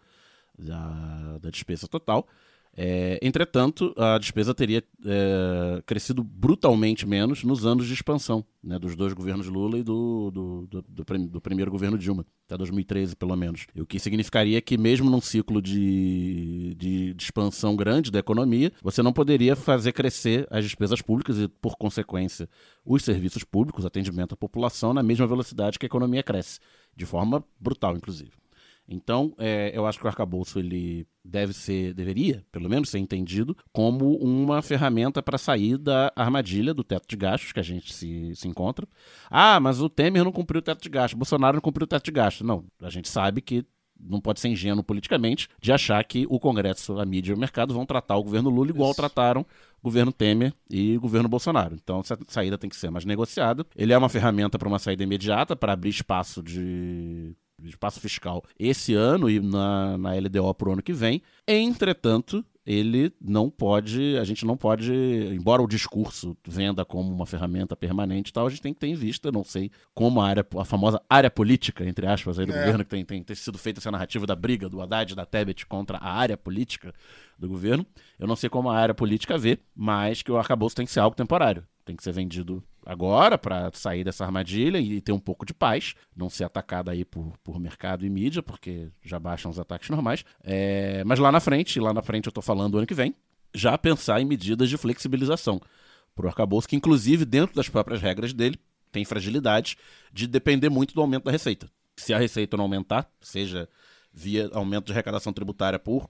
da, da despesa total. É, entretanto, a despesa teria é, crescido brutalmente menos nos anos de expansão né, dos dois governos Lula e do, do, do, do, do primeiro governo Dilma, até 2013 pelo menos. O que significaria que, mesmo num ciclo de, de, de expansão grande da economia, você não poderia fazer crescer as despesas públicas e, por consequência, os serviços públicos, atendimento à população, na mesma velocidade que a economia cresce, de forma brutal, inclusive. Então, é, eu acho que o arcabouço ele deve ser, deveria, pelo menos, ser entendido como uma ferramenta para sair da armadilha do teto de gastos que a gente se, se encontra. Ah, mas o Temer não cumpriu o teto de gastos, Bolsonaro não cumpriu o teto de gastos. Não, a gente sabe que não pode ser ingênuo politicamente de achar que o Congresso, a mídia e o mercado vão tratar o governo Lula igual Isso. trataram o governo Temer e o governo Bolsonaro. Então, essa saída tem que ser mais negociada. Ele é uma ferramenta para uma saída imediata, para abrir espaço de espaço fiscal esse ano e na, na LDO para o ano que vem. Entretanto, ele não pode, a gente não pode, embora o discurso venda como uma ferramenta permanente e tal, a gente tem que ter em vista, não sei como a área, a famosa área política, entre aspas, aí do é. governo, que tem, tem, tem sido feita essa narrativa da briga do Haddad e da Tebet contra a área política do governo. Eu não sei como a área política vê, mas que o arcabouço tem que ser algo temporário. Tem que ser vendido agora para sair dessa armadilha e ter um pouco de paz, não ser atacado aí por, por mercado e mídia, porque já baixam os ataques normais. É, mas lá na frente, lá na frente eu estou falando ano que vem, já pensar em medidas de flexibilização para o arcabouço, que inclusive dentro das próprias regras dele tem fragilidade de depender muito do aumento da receita. Se a receita não aumentar, seja via aumento de arrecadação tributária por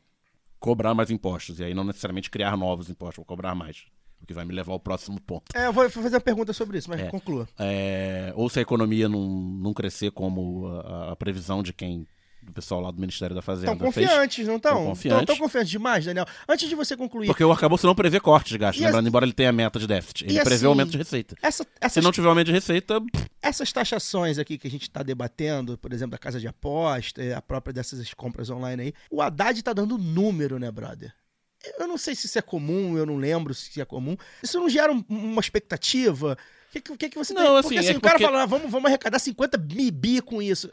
cobrar mais impostos, e aí não necessariamente criar novos impostos, vou cobrar mais o que vai me levar ao próximo ponto. É, eu vou fazer uma pergunta sobre isso, mas é, conclua. É, ou se a economia não, não crescer como a, a previsão de quem do pessoal lá do Ministério da Fazenda. Estão confiantes, fez. não estão? Confiantes. Estão confiantes demais, Daniel. Antes de você concluir. Porque o arcabouço não prevê corte de gasto, lembrando, embora ele tenha meta de déficit. Ele prevê assim, aumento de receita. Essa, essas, Se não tiver aumento de receita. Essas taxações aqui que a gente está debatendo, por exemplo, da casa de aposta, a própria dessas compras online aí, o Haddad está dando número, né, brother? Eu não sei se isso é comum, eu não lembro se é comum. Isso não gera uma expectativa? O que, que, que você não, tem? Assim, porque assim, é o cara fala, ah, vamos, vamos arrecadar 50 bi com isso.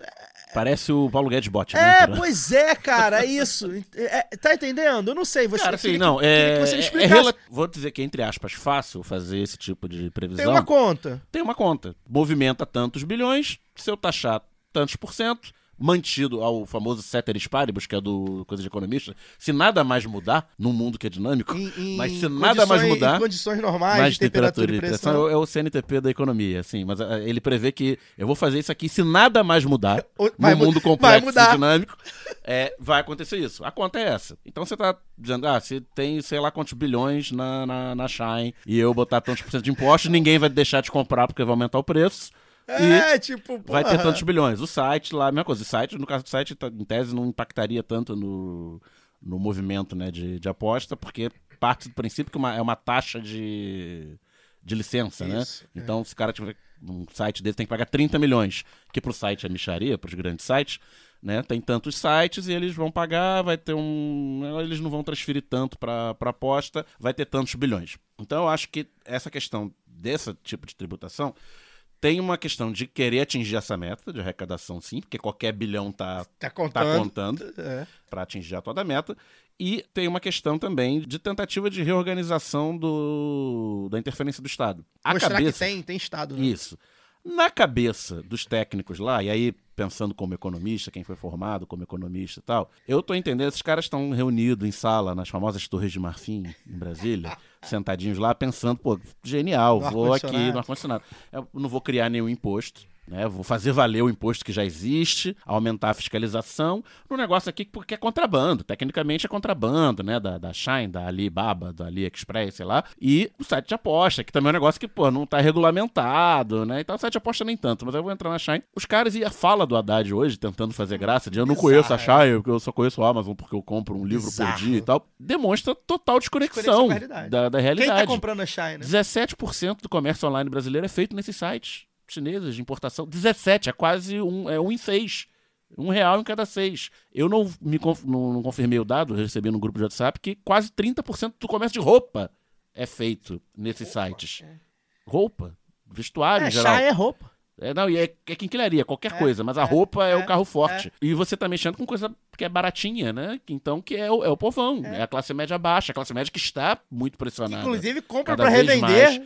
Parece o Paulo Guedes bot, né? É, pois é, cara, é isso. É, tá entendendo? Eu não sei. Você, cara, assim, não, que, é, que você me explicasse. É, é Vou dizer que, entre aspas, fácil fazer esse tipo de previsão. Tem uma conta. Tem uma conta. Movimenta tantos bilhões, se eu taxar tantos por cento, mantido ao famoso ceteris paribus, que é do coisa de economista, se nada mais mudar, num mundo que é dinâmico, em, em mas se nada mais mudar... Em condições normais, mais de temperatura, temperatura e pressão... É o CNTP da economia, assim, mas uh, ele prevê que eu vou fazer isso aqui, se nada mais mudar, [laughs] vai no mundo complexo e dinâmico, é, vai acontecer isso. A conta é essa. Então você tá dizendo, ah, se tem sei lá quantos bilhões na, na, na Shine e eu botar tantos por cento de impostos, ninguém vai deixar de comprar porque vai aumentar o preço, é, tipo, porra. Vai ter tantos bilhões. O site lá, a mesma coisa. O site, no caso do site, tá, em tese, não impactaria tanto no, no movimento né, de, de aposta, porque parte do princípio que uma, é uma taxa de, de licença, né? Isso, né? Então, se o cara tiver um site dele, tem que pagar 30 milhões, que pro site é micharia, pros grandes sites, né? Tem tantos sites e eles vão pagar, vai ter um. Eles não vão transferir tanto para aposta, vai ter tantos bilhões. Então, eu acho que essa questão desse tipo de tributação tem uma questão de querer atingir essa meta de arrecadação, sim, porque qualquer bilhão tá, tá contando, tá contando é. para atingir a toda a meta. E tem uma questão também de tentativa de reorganização do, da interferência do Estado. A Mostrar cabeça, que tem, tem Estado. Né? Isso. Na cabeça dos técnicos lá, e aí pensando como economista, quem foi formado como economista e tal, eu tô entendendo, esses caras estão reunidos em sala nas famosas Torres de Marfim, em Brasília, [laughs] sentadinhos lá, pensando, pô, genial, no vou aqui no ar-condicionado. Eu não vou criar nenhum imposto, Né? Vou fazer valer o imposto que já existe, aumentar a fiscalização no negócio aqui porque é contrabando. Tecnicamente é contrabando, né? Da, da Shine, da Alibaba, da AliExpress, sei lá. E o site de aposta, que também é um negócio que, pô, não tá regulamentado, né? Então o site de aposta nem tanto, mas eu vou entrar na Shine. Os caras, e a fala do Haddad hoje, tentando fazer graça, de eu não conheço a. Shine, eu só conheço a Amazon porque eu compro um livro por dia e tal, demonstra total Desconexão desconexão com a realidade. da, da Quem realidade. tá comprando a Shine? né? 17% do comércio online brasileiro é feito nesses sites chineses de importação. 17, é quase um, é um em seis. Um real em cada seis. Eu não me conf- não, não confirmei o dado, recebi no grupo de WhatsApp, que quase 30% do comércio de roupa é feito nesses sites. Roupa, vestuário É, em geral. Shine é roupa. É, não, e é, é quinquilharia, qualquer É, coisa, mas a é, roupa é, é, o carro forte. E você tá mexendo com coisa que é baratinha, né? Então, que é o, é o povão, é. a classe média baixa, a classe média que está muito pressionada. Inclusive compra vez revender mesmo.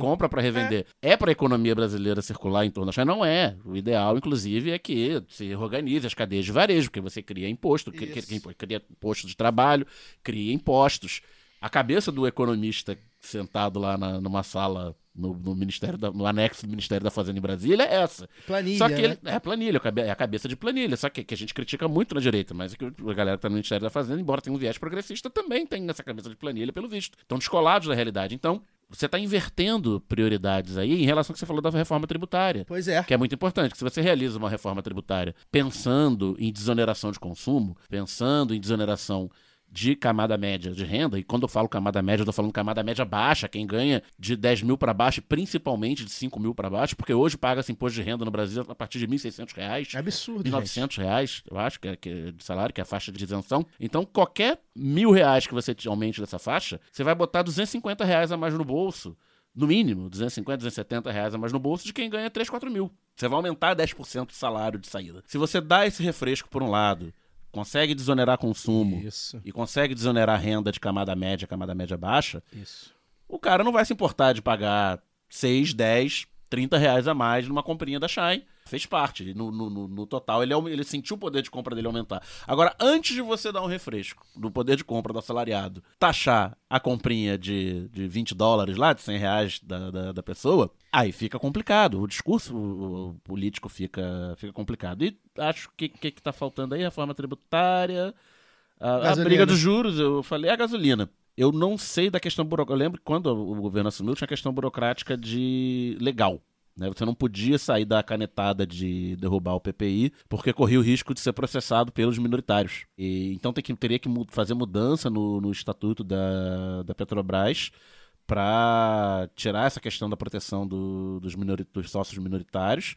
compra para revender. É, para a economia brasileira circular em torno da China? Não é. O ideal, inclusive, é que se organize as cadeias de varejo, porque você cria imposto, cria, cria- cria imposto de trabalho, cria impostos. A cabeça do economista sentado lá na- numa sala no, no Ministério da- no anexo do Ministério da Fazenda em Brasília é essa. Planilha, Só que né? ele é planilha, é a cabeça de planilha. Só que, que a gente critica muito na direita, mas é que a galera que tá no Ministério da Fazenda, embora tenha um viés progressista, também tem nessa cabeça de planilha, pelo visto. Estão descolados da realidade. Então, você está invertendo prioridades aí em relação ao que você falou da reforma tributária. Pois é. Que é muito importante, que se você realiza uma reforma tributária pensando em desoneração de consumo, pensando em desoneração de camada média de renda, e quando eu falo camada média, eu tô falando camada média baixa, quem ganha de 10 mil para baixo, e principalmente de 5 mil para baixo, porque hoje paga-se imposto de renda no Brasil a partir de 1.600 reais. É absurdo, R$ gente. 900 reais, eu acho, que é, que é de salário, que é a faixa de isenção. Então, qualquer mil reais que você te aumente dessa faixa, você vai botar 250 reais a mais no bolso. No mínimo, 250, 270 reais a mais no bolso de quem ganha 3, 4 mil. Você vai aumentar 10% do salário de saída. Se você dá esse refresco por um lado, consegue desonerar consumo Isso, e consegue desonerar renda de camada média, camada média baixa, isso. o cara não vai se importar de pagar 6, 10, 30 reais a mais numa comprinha da Shine. Fez parte. No, no- no- total, ele, ele sentiu o poder de compra dele aumentar. Agora, antes de você dar um refresco do poder de compra do assalariado, taxar a comprinha de, de 20 dólares lá, de 100 reais da, da, da pessoa, aí fica complicado. O discurso o- o político fica, fica complicado. E acho que o que, que tá faltando aí? Reforma tributária, a, a briga dos juros, eu falei a gasolina. Eu não sei da questão burocrática. Eu lembro que quando o governo assumiu, tinha a questão burocrática de legal. Né? Você não podia sair da canetada de derrubar o PPI, porque corria o risco de ser processado pelos minoritários. E, então que, teria que fazer mudança no, no estatuto da, da Petrobras para tirar essa questão da proteção do- dos, dos sócios minoritários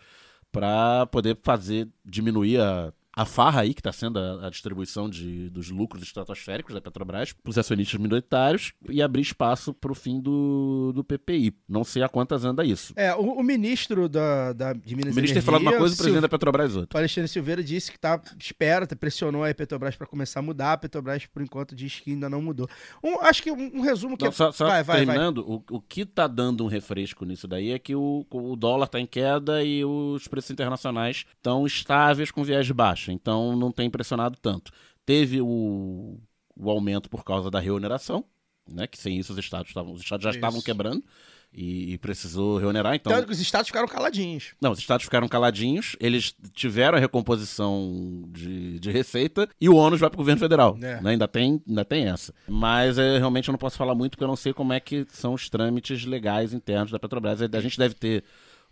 para poder fazer diminuir a, a farra aí que está sendo a, a distribuição de, dos lucros estratosféricos da Petrobras para os acionistas minoritários e abrir espaço para o fim do, do PPI. Não sei a quantas anda isso. É, o, o ministro da, da, de Minas O ministro tem falado uma coisa e o presidente Sil- da Petrobras outra. O Alexandre Silveira disse que tá, espera, pressionou a Petrobras para começar a mudar. A Petrobras, por enquanto, diz que ainda não mudou. Um- acho que um, um resumo que Não, só só vai, vai, vai. terminando, O, o que está dando um refresco nisso daí é que o, o dólar está em queda e os preços internacionais estão estáveis com viés de Então não tem pressionado tanto. Teve o, o aumento por causa da reoneração, né? Que sem isso os estados estavam, os estados já Isso. estavam quebrando e, precisou reonerar. Então Tanto que os estados ficaram caladinhos. não, os estados ficaram caladinhos, eles tiveram a recomposição de, de receita e o ônus vai para o governo federal. É. né? Ainda, tem, ainda tem essa. Mas é, realmente eu não posso falar muito porque eu não sei como é que são os trâmites legais internos da Petrobras. A gente deve ter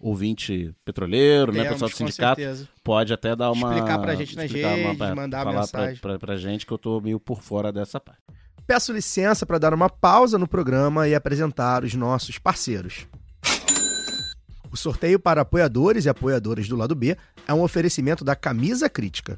ouvinte petroleiro, né? Temos, Pessoal do sindicato. Pode até dar uma. Explicar pra gente nas redes, pra- mandar falar mensagem. Pra, pra, pra gente que eu tô meio por fora dessa parte. Peço licença para dar uma pausa no programa e apresentar os nossos parceiros. O sorteio para apoiadores e apoiadoras do lado B é um oferecimento da Camisa Crítica.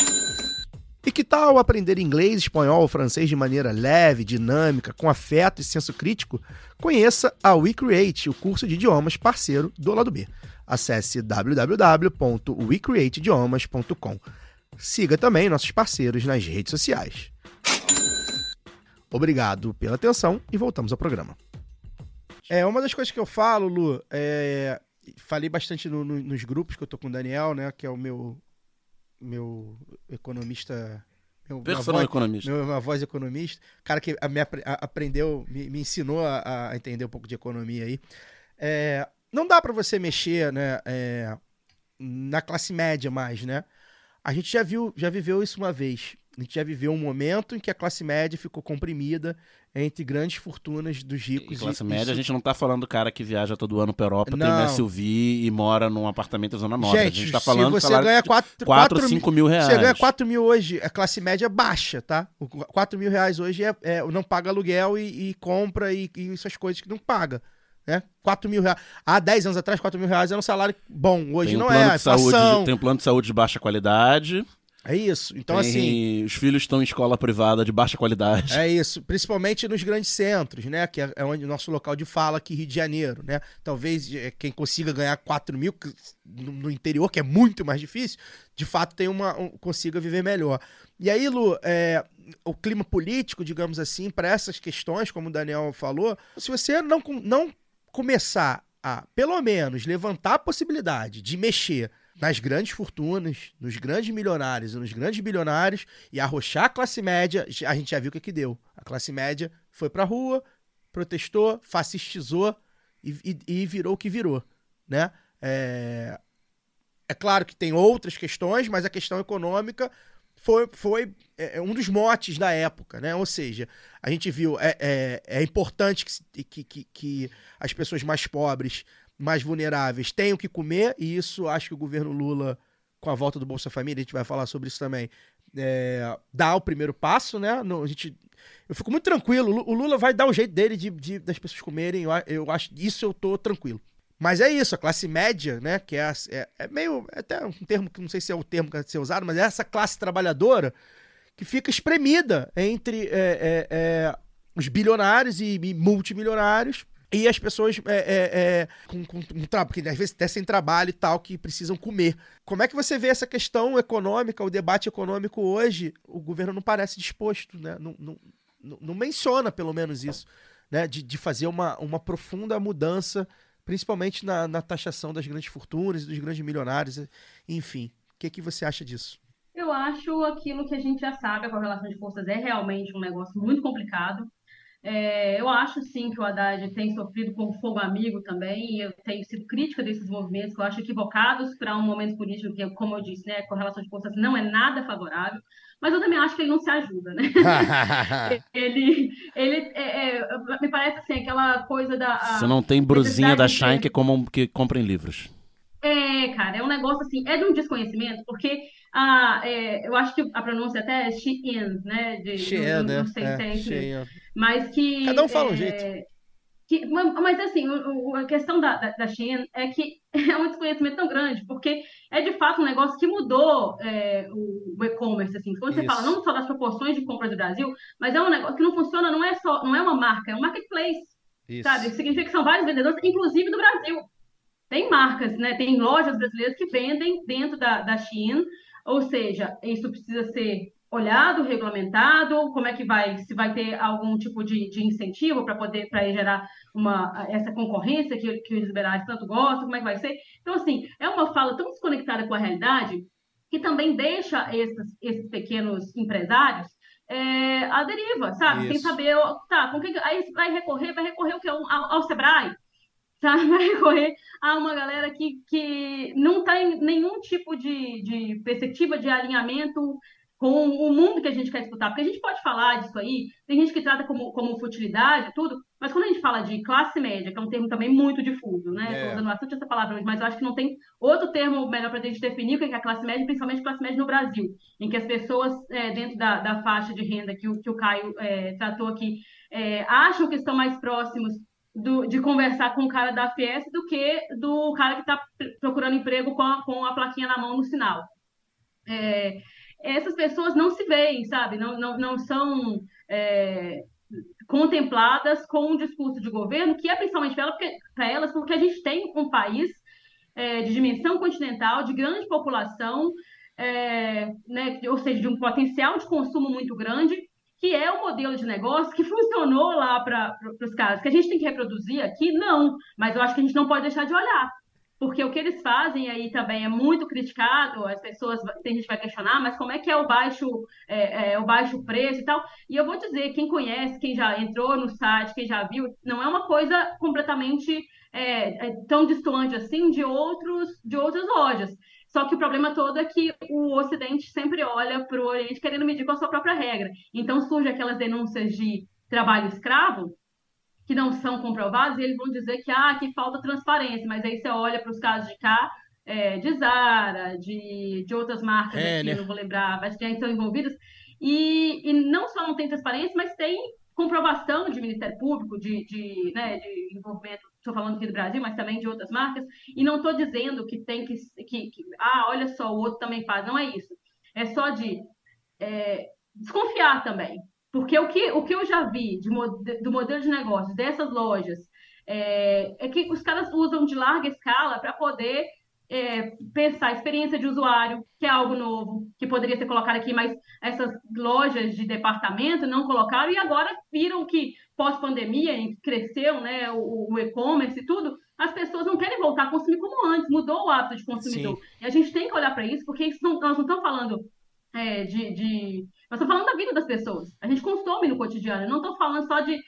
E que tal aprender inglês, espanhol ou francês de maneira leve, dinâmica, com afeto e senso crítico? Conheça a WeCreate, o curso de idiomas parceiro do lado B. Acesse www.wecreateidiomas.com. Siga também nossos parceiros nas redes sociais. Obrigado pela atenção e voltamos ao programa. É, uma das coisas que eu falo, Lu, é, falei bastante no- no- nos grupos que eu tô com o Daniel, né, que é o meu, meu economista... Meu, minha Personal voz- economista. meu, uma voz economista, cara que me a- aprendeu, me, me ensinou a, a entender um pouco de economia aí. É, não dá pra você mexer, né, é, na classe média mais, né? A gente já viu, já viveu isso uma vez. A gente já viveu um momento em que a classe média ficou comprimida entre grandes fortunas dos E ricos. classe e- média, isso- a gente não tá falando do cara que viaja todo ano pra Europa, tem Não. um SUV e mora num apartamento na Zona Norte. a Gente, gente tá falando se você ganha de 4, 4 5 mil reais. Você ganha 4 mil hoje, a classe média baixa, tá? O 4 mil reais hoje é, é- não paga aluguel e, e compra e, e essas coisas que não paga. Né? 4 mil reais. Há 10 anos atrás, 4 mil reais era um salário bom. Hoje Tem um não é. de saúde, tem um plano de saúde de baixa qualidade. É isso. Então, tem- assim. Os filhos estão em escola privada de baixa qualidade. É isso, principalmente nos grandes centros, né? Que é é onde o nosso local de fala aqui, Rio de Janeiro, né? Talvez é, quem consiga ganhar 4 mil no interior, que é muito mais difícil, de fato tem uma, um- consiga viver melhor. E aí, Lu, é, o clima político, digamos assim, para essas questões, como o Daniel falou, se você não, não começar a, pelo menos, levantar a possibilidade de mexer nas grandes fortunas, nos grandes milionários e nos grandes bilionários e arrochar a classe média, a gente já viu o que, que deu. A classe média foi pra rua, protestou, fascistizou e, e- e virou o que virou, né? É... é claro que tem outras questões, mas a questão econômica foi, foi é, é um dos motes da época, né? Ou seja, a gente viu, é, é, é importante que, que, que, que as pessoas mais pobres, mais vulneráveis tenham que comer, e isso acho que o governo Lula, com a volta do Bolsa Família, a gente vai falar sobre isso também, é, dá o primeiro passo, né? No- a gente, eu fico muito tranquilo, o Lu- o Lula vai dar o jeito dele de, de- das pessoas comerem, eu, eu acho, isso eu tô tranquilo. Mas é isso, a classe média, né? Que é, é, é meio. É até um termo que não sei se é o termo que vai ser usado, mas é essa classe trabalhadora que fica espremida entre é, é, é, os bilionários e, e multimilionários e as pessoas é, é, é, com, com, com às vezes até sem trabalho e tal, que precisam comer. Como é que você vê essa questão econômica, o debate econômico hoje? O governo não parece disposto, né? Não, não, não, menciona, pelo menos, isso, né? De, de fazer uma, uma profunda mudança, principalmente na, na taxação das grandes fortunas dos grandes milionários, enfim. O que, que você acha disso? Eu acho aquilo que a gente já sabe, a correlação de forças é realmente um negócio muito complicado. É, eu acho sim que o Haddad tem sofrido com fogo amigo também, e eu tenho sido crítica desses movimentos, que eu acho equivocados para um momento político que, como eu disse, né, a correlação de forças não é nada favorável, mas eu também acho que ele não se ajuda, né? [laughs] ele, ele é, é, me parece assim, aquela coisa da. a- Você não tem brusinha da Shine que, que comprem livros. É, cara, é um negócio assim, é de um desconhecimento, porque a, é, eu acho que a pronúncia até é Shein, né? De, Shein, né? não sei se é Shein. mas que. Cada um fala um é, jeito. que- mas assim, a questão da, da, da Shein é que [laughs] é um desconhecimento tão grande, porque é de fato um negócio que mudou é, o, e-commerce, assim. Quando você Isso. fala não só das proporções de compras do Brasil, mas é um negócio que não funciona, não é só, não é uma marca, é um marketplace. Isso. Sabe? Significa que são vários vendedores, inclusive do Brasil. Tem marcas, né? Tem lojas brasileiras que vendem dentro da, da Shein, ou seja, isso precisa ser olhado, regulamentado, como é que vai, se vai ter algum tipo de, de incentivo para poder para gerar uma, essa concorrência que, que os liberais tanto gostam, como é que vai ser. Então, assim, é uma fala tão desconectada com a realidade que também deixa esses, esses pequenos empresários é, à deriva, sabe? Sem Isso. saber, ó, tá, com que, aí vai recorrer, vai recorrer o quê? Ao, ao Sebrae, sabe? [laughs] Vai recorrer a uma galera que, que não tem nenhum tipo de, de perspectiva de alinhamento com o mundo que a gente quer disputar. Porque a gente pode falar disso aí, tem gente que trata como, como futilidade, tudo, mas quando a gente fala de classe média, que é um termo também muito difuso, né? É. Estou usando bastante essa palavra hoje, mas eu acho que não tem outro termo melhor para a gente definir o que é a classe média, principalmente classe média no Brasil, em que as pessoas é, dentro da, da faixa de renda que o, que o Caio é, tratou aqui é, acham que estão mais próximos do- de conversar com o cara da Fies do que do cara que está procurando emprego com a, com a plaquinha na mão no sinal. É, essas pessoas não se veem, sabe? Não, não, não são é, contempladas com um discurso de governo que é principalmente para ela, elas, porque a gente tem um país é, de dimensão continental, de grande população, é, né, ou seja, de um potencial de consumo muito grande, que é o modelo de negócio que funcionou lá para os caras. Que a gente tem que reproduzir aqui, não. Mas eu acho que a gente não pode deixar de olhar. Porque o que eles fazem aí também é muito criticado, as pessoas, tem gente que vai questionar, mas como é que é o baixo, é, é, o baixo preço e tal? E eu vou dizer, quem conhece, quem já entrou no site, quem já viu, não é uma coisa completamente é, é tão distante assim de, outros, de outras lojas. Só que o problema todo é que o Ocidente sempre olha para o Oriente querendo medir com a sua própria regra. Então surge aquelas denúncias de trabalho escravo que não são comprovadas e eles vão dizer que ah, que falta transparência. Mas aí você olha para os casos de cá, é, de Zara, de, de outras marcas É, aqui, né? não vou lembrar, mas que já estão envolvidas. E, e não só não tem transparência, mas tem comprovação de Ministério Público, de, de, né, de envolvimento, estou falando aqui do Brasil, mas também de outras marcas, e não estou dizendo que tem que, que, que, ah, olha só, o outro também faz, não é isso. É só de é, desconfiar também, porque o que, o que eu já vi de, do modelo de negócio dessas lojas é, é que os caras usam de larga escala para poder é, pensar a experiência de usuário, que é algo novo, que poderia ser colocado aqui, mas essas lojas de departamento não colocaram e agora viram que pós-pandemia, em que cresceu né, o, o e-commerce e tudo, as pessoas não querem voltar a consumir como antes, mudou o hábito de consumidor. E a gente tem que olhar para isso, porque isso não- nós não estamos falando é, de, de- Nós estamos falando da vida das pessoas. A gente consome no cotidiano. Eu não estou falando só de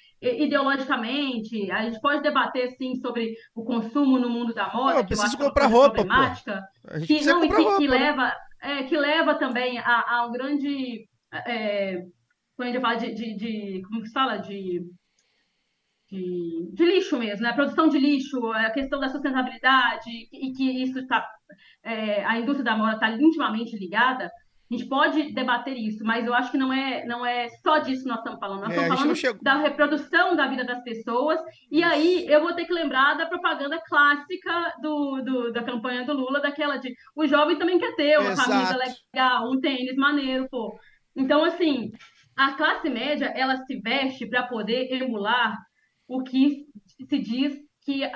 ideologicamente. A gente pode debater, sim, sobre o consumo no mundo da moda, Não, eu que eu preciso que é uma comprar roupa, que, não, comprar que, roupa. que né? leva, é, que leva também a, a um grande. É, quando a gente fala de, de, de- Como que se fala? De, de, de lixo mesmo, né? A produção de lixo, a questão da sustentabilidade, e que isso está. a indústria da moda está intimamente ligada. A gente pode debater isso, mas eu acho que não é, não é só disso que nós estamos falando. Nós É, estamos falando chegou- da reprodução da vida das pessoas. E aí eu vou ter que lembrar da propaganda clássica do, do- da campanha do Lula, daquela de o jovem também quer ter uma Exato. camisa legal, um tênis maneiro, pô. Então, assim, a classe média, ela se veste para poder emular o que se diz que é,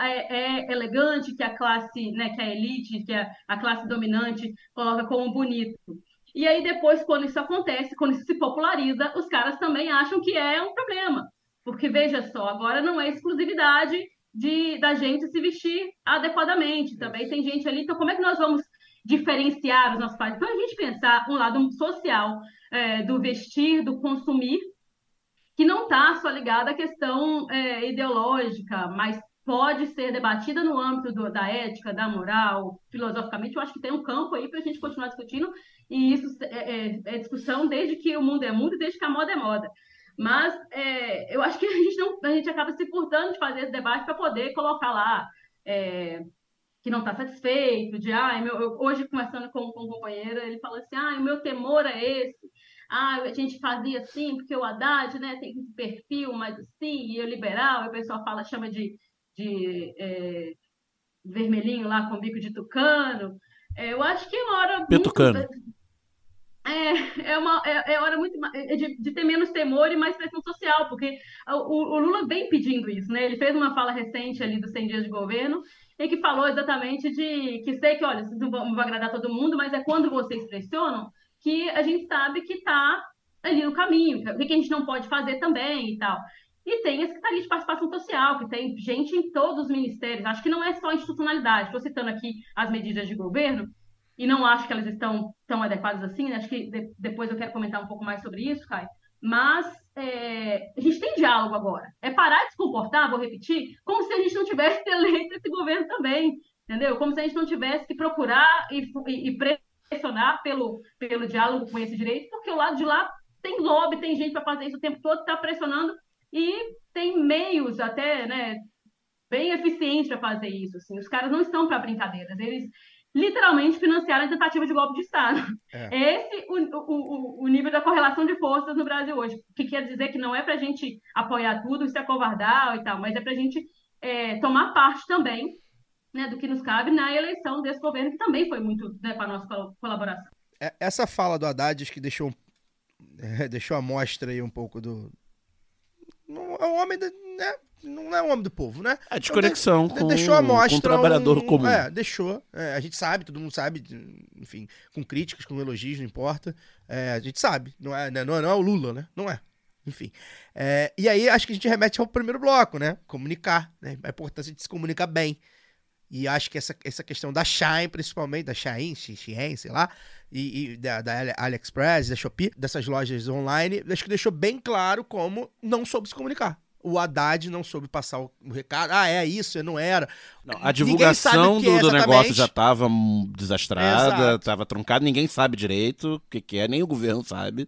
é elegante, que a classe, né, que a elite, que a, a classe dominante coloca como bonito. E aí depois, quando isso acontece, quando isso se populariza, os caras também acham que é um problema. Porque, veja só, agora não é exclusividade de, da gente se vestir adequadamente. Também tem gente ali. Então, como é que nós vamos diferenciar os nossos pais? Então, a gente pensar um lado social é, do vestir, do consumir, que não está só ligada à questão é, ideológica, mas pode ser debatida no âmbito do- da ética, da moral, filosoficamente. Eu acho que tem um campo aí para a gente continuar discutindo, e isso é, é- é discussão desde que o mundo é mundo e desde que a moda é moda. Mas é, eu acho que a gente, não, a gente acaba se furtando de fazer esse debate para poder colocar lá é, que não está satisfeito, de ah, meu, eu- hoje conversando com, com um companheiro, ele falou assim, ah, o meu temor é esse, ah, a gente fazia assim, porque o Haddad, né, tem perfil mais assim, e eu liberal, e o pessoal fala, chama de, de é, vermelhinho lá com bico de tucano. É, eu acho que é uma hora muito- Petucano. é, é, uma, é, é hora muito é de, de ter menos temor e mais pressão social, porque o, o Lula vem pedindo isso, né? Ele fez uma fala recente ali dos 100 dias de governo, em que falou exatamente de que sei que, olha, isso não vai agradar todo mundo, mas é quando vocês pressionam que a gente sabe que está ali no caminho, o que a gente não pode fazer também e tal. E tem a Secretaria de Participação Social, que tem gente em todos os ministérios. Acho que não é só institucionalidade. Estou citando aqui as medidas de governo, e não acho que elas estão tão adequadas assim. né? Acho que de- depois eu quero comentar um pouco mais sobre isso, Caio. Mas é, a gente tem diálogo agora. É parar de se comportar, vou repetir, como se a gente não tivesse [laughs] eleito esse governo também, entendeu? Como se a gente não tivesse que procurar e, e- e pressionar pelo, pelo diálogo com esse direito, porque o lado de lá tem lobby, tem gente para fazer isso o tempo todo, está pressionando e tem meios até, né, bem eficientes para fazer isso. Assim. Os caras não estão para brincadeiras, eles literalmente financiaram a tentativa de golpe de Estado. É. Esse o, o, o- nível da correlação de forças no Brasil hoje, o que quer dizer que não é para a gente apoiar tudo e se acovardar e tal, mas é para a gente é, tomar parte também né, do que nos cabe na eleição desse governo, que também foi muito né, para a nossa col- colaboração. É- Essa fala do Haddad que deixou, é, [laughs] deixou a mostra aí um pouco do. Não é um homem, da- né? Não é um homem do povo, né? A desconexão Então, de- com, deixou a mostra com o trabalhador um- comum. É, deixou. É, a gente sabe, todo mundo sabe, enfim, com críticas, com elogios, não importa. É, a gente sabe. Não é, né, não é, não é o Lula, né? Não é. Enfim. É, e aí acho que a gente remete ao primeiro bloco, né? Comunicar, né? A importância de se comunicar bem. E acho que essa, essa questão da Shine, principalmente, da Shein, Shein, sei lá, e, e da, da Ali- AliExpress, da Shopee, dessas lojas online, acho que deixou bem claro como não soube se comunicar. O Haddad não soube passar o, recado. Ah, é isso, não era. Não, a divulgação do, é do negócio já estava desastrada, estava truncada, ninguém sabe direito o que, que é, nem o governo sabe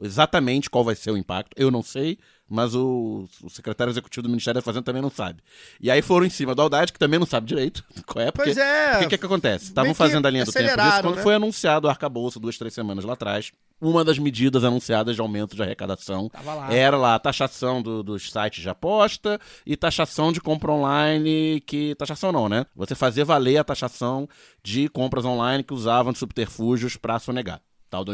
exatamente qual vai ser o impacto. Eu não sei, mas o, o secretário executivo do Ministério da Fazenda também não sabe. E aí foram em cima do Haddad, que também não sabe direito [laughs] qual é, porque Pois é. o que, que, é que acontece? Estavam fazendo a linha do tempo disso quando né? foi anunciado o arcabouço duas, três semanas lá atrás. Uma das medidas anunciadas de aumento de arrecadação lá. era lá a taxação do- dos sites de aposta e taxação de compra online, que. Taxação não, né? Você fazer valer a taxação de compras online que usavam de subterfúgios para sonegar. Tal do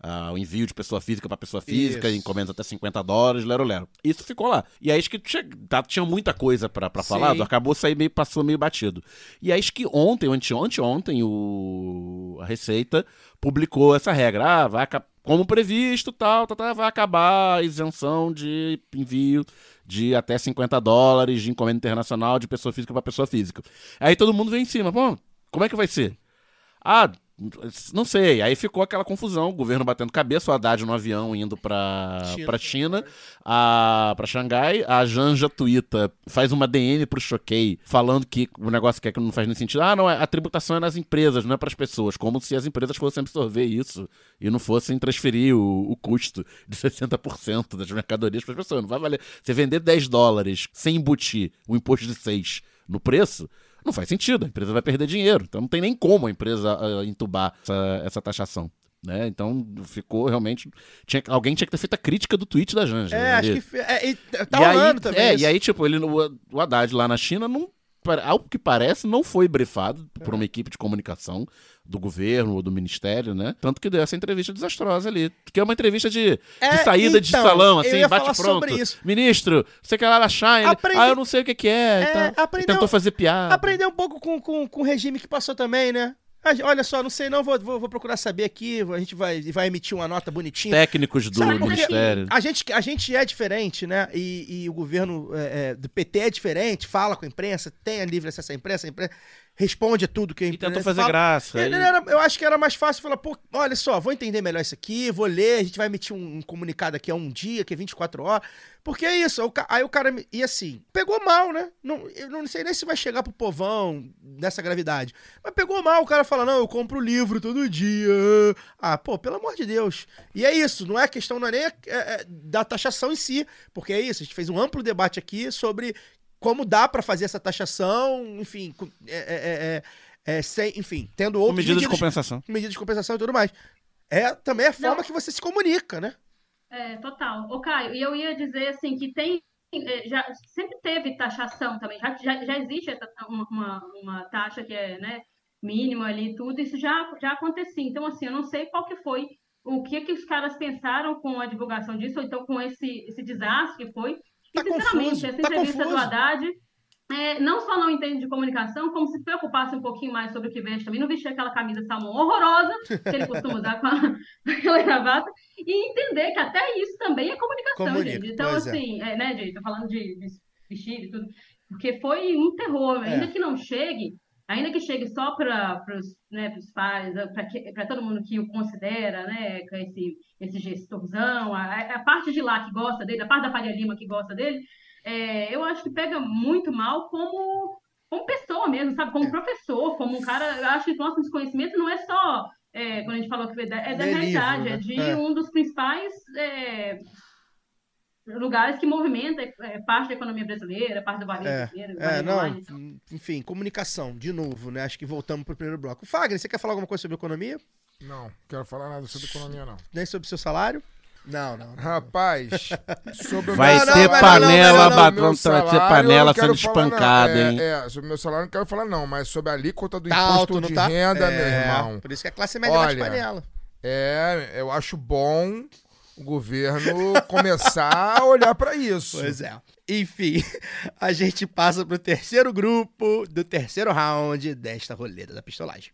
ah, o envio de pessoa física para pessoa física, encomendas até 50 dólares, lero lero. Isso ficou lá. E aí acho que tinha, tá- tinha muita coisa Sim. falar, do acabou sair meio passou meio batido. E aí acho que ontem, anteontem, o a Receita publicou essa regra. Ah, vai como previsto, tal, tal, tal, vai acabar a isenção de envio de até 50 dólares de encomenda internacional de pessoa física para pessoa física. Aí todo mundo vem em cima, pô, como é que vai ser? Ah, não sei. Aí ficou aquela confusão, o governo batendo cabeça, o Haddad no avião indo pra China. pra China, a, pra Xangai, a Janja Tuita faz uma DN pro Choquei, falando que o negócio que, é que não faz nem sentido. Ah, não, é- a tributação é nas empresas, não é pras pessoas. Como se as empresas fossem absorver isso e não fossem transferir o, o custo de 60% das mercadorias pras pessoas. Não vai valer. Você vender 10 dólares sem embutir o imposto de 6 no preço, não faz sentido, a empresa vai perder dinheiro. Então não tem nem como a empresa ah, entubar essa, essa taxação. Né? Então ficou realmente. Tinha, alguém tinha que ter feito a crítica do tweet da Janja. É, né? acho que. É, e tá e aí, rolando também. É, isso. e aí, tipo, ele, o, o Haddad lá na China não. Ao que parece, não foi brifado por uma equipe de comunicação do governo ou do ministério, né? Tanto que deu essa entrevista desastrosa ali. Que é uma entrevista de, de É, saída de então, salão, eu assim, bate pronto. Ministro, você quer lá China? Ele, Aprendi- Ah, eu não sei o que, que é. É, aprendeu- tentou fazer piada. Aprender um pouco com, com, com o regime que passou também, né? Ah, Olha só, não sei não, vou, vou, vou procurar saber aqui, a gente vai, vai emitir uma nota bonitinha. Técnicos do Sabe ministério. A gente, a gente é diferente, né? E, e o governo é, é, do PT é diferente, fala com a imprensa, tem a livre acesso à imprensa, a imprensa responde a tudo que a E tentou fazer fala. graça. E era- eu acho que era mais fácil falar, pô, olha só, vou entender melhor isso aqui, vou ler, a gente vai emitir um, um comunicado aqui a um dia, que é 24 horas. Porque é isso, aí o cara. E assim, pegou mal, né? Não, eu não sei nem se vai chegar pro povão nessa gravidade. Mas pegou mal, o cara fala, não, eu compro livro todo dia. Ah, pô, pelo amor de Deus. E é isso, não é questão, não é nem é, é, da taxação em si. Porque é isso, a gente fez um amplo debate aqui sobre como dá pra fazer essa taxação, enfim, com- é, é, é, é, sem, enfim, tendo Com outros medidas de compensação. medidas de compensação e tudo mais. É também a forma Não. que você se comunica, né? É, total. Ô, Caio, e eu ia dizer assim que tem. Já, sempre teve taxação também, já, já, já existe essa- uma, uma, uma taxa que é né, mínima ali e tudo, isso já, já acontecia. Então, assim, eu não sei qual que foi, o que que os caras pensaram com a divulgação disso, ou então com esse, esse desastre que foi. Tá e, sinceramente, confuso, essa tá entrevista do. Haddad é, não só não entende de comunicação, como se preocupasse um pouquinho mais sobre o que veste também, não vestir aquela camisa salmão horrorosa que ele costuma usar com, a, [laughs] aquela gravata, e entender que até isso também é comunicação, Comunica, gente. Então, é. assim, é, né, gente, tô falando de, de vestir e tudo, porque foi um terror, ainda É. que não chegue, ainda que chegue só para os né, pros pais, para todo mundo que o considera, né, com esse, esse gestorzão, a, a parte de lá que gosta dele, a parte da Faria Lima que gosta dele, é, eu acho que pega muito mal como, como pessoa mesmo, sabe? Como É. professor, como um cara. Eu acho que nosso desconhecimento não é só. é, quando a gente falou que é da, é da realidade, né? é de É. um dos principais é, lugares que movimenta é, parte da economia brasileira, parte do varejo É, brasileiro. É, não, online, então. enfim, comunicação, de novo, né? Acho que voltamos pro primeiro bloco. Fagner, você quer falar alguma coisa sobre economia? Não, quero falar nada sobre economia, não. Nem sobre seu salário? Não, não. Rapaz, sobre o Vai meu Não, ter não, não, salário, não, não, panela, não, meu batom- vai ter panela sendo falar, não. espancada, É, hein? É, sobre o meu salário não quero falar, não, mas sobre a alíquota do Tá imposto alto, não de tá? renda, É, meu irmão. Por isso que a classe média bate Olha, panela. É, eu acho bom o governo começar a olhar para isso. Pois é. Enfim, [laughs] a gente passa para o terceiro grupo do terceiro round desta roleta da pistolagem.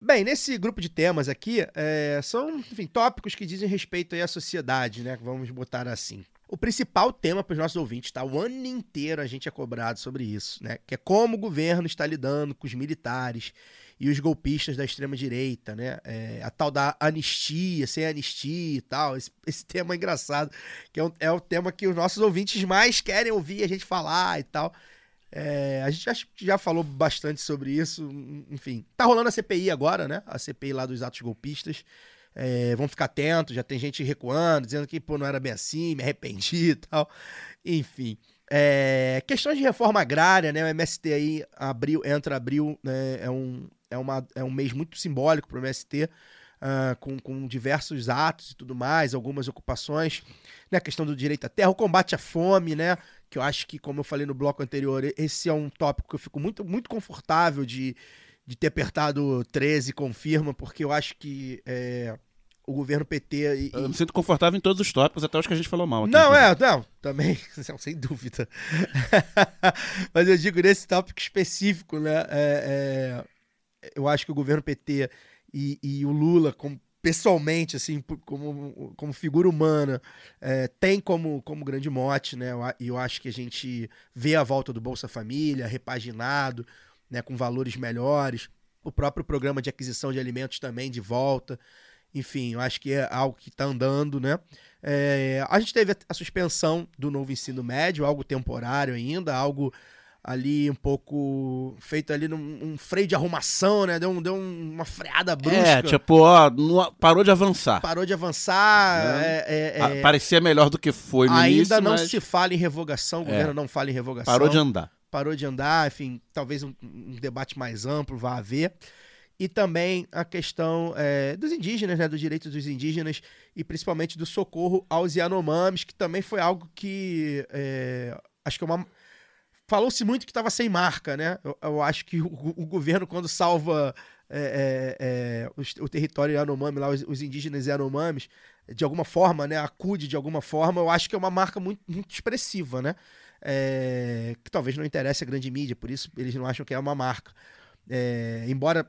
Bem, nesse grupo de temas aqui, é, são enfim, tópicos que dizem respeito à sociedade, né? Vamos botar assim. O principal tema para os nossos ouvintes, tá? O ano inteiro a gente é cobrado sobre isso, né? Que é como o governo está lidando com os militares e os golpistas da extrema-direita, né? É, a tal da anistia, sem anistia e tal. Esse, esse [laughs] tema é engraçado, que é, um- é o tema que os nossos ouvintes mais querem ouvir a gente falar e tal. É, a gente que já falou bastante sobre isso, enfim. Tá rolando a CPI agora, né? A CPI lá dos atos golpistas. É, vamos ficar atentos, já tem gente recuando, dizendo que pô, não era bem assim, me arrependi e tal. Enfim. É, questões de reforma agrária, né? O MST aí, abril, entra abril, né? É um, é, uma, é um mês muito simbólico para o MST, ah, com, com diversos atos e tudo mais, algumas ocupações, né? A questão do direito à terra, o combate à fome, né? Que eu acho que, como eu falei no bloco anterior, esse é um tópico que eu fico muito, muito confortável de, de ter apertado 13, confirma, porque eu acho que é, o governo PT. E, Eu me sinto confortável em todos os tópicos, até os que a gente falou mal. aqui, não, é, não, também, [laughs] não, sem dúvida. [laughs] Mas eu digo nesse tópico específico, né? é, é, eu acho que o governo PT e, e o Lula, como, pessoalmente, assim, como, como figura humana, é, tem como, como grande mote, né? Eu E eu acho que a gente vê a volta do Bolsa Família, repaginado, né, com valores melhores. O próprio programa de aquisição de alimentos também de volta. Enfim, eu acho que é algo que está andando, né? É, a gente teve a- suspensão do novo ensino médio, algo temporário ainda, algo ali um pouco feito ali num um freio de arrumação, né? Deu, um- deu um- uma freada brusca. É, tipo, ó, não- parou de avançar. Parou de avançar. Né? é- é- é- Parecia melhor do que foi no ainda início, não mas se fala em revogação, o É. governo não fala em revogação. parou de andar. Parou de andar, enfim, talvez um, um debate mais amplo vá haver. E também a questão é, dos indígenas, né, dos direitos dos indígenas e principalmente do socorro aos Yanomamis, que também foi algo que é, acho que é uma falou-se muito que estava sem marca, né? Eu, eu acho que o, o governo quando salva é, é, é, os- o território Yanomami, lá os, os indígenas Yanomamis, de alguma forma, né, acude de alguma forma, eu acho que é uma marca muito, muito expressiva, né? É, que talvez não interesse a grande mídia, por isso eles não acham que é uma marca. É, embora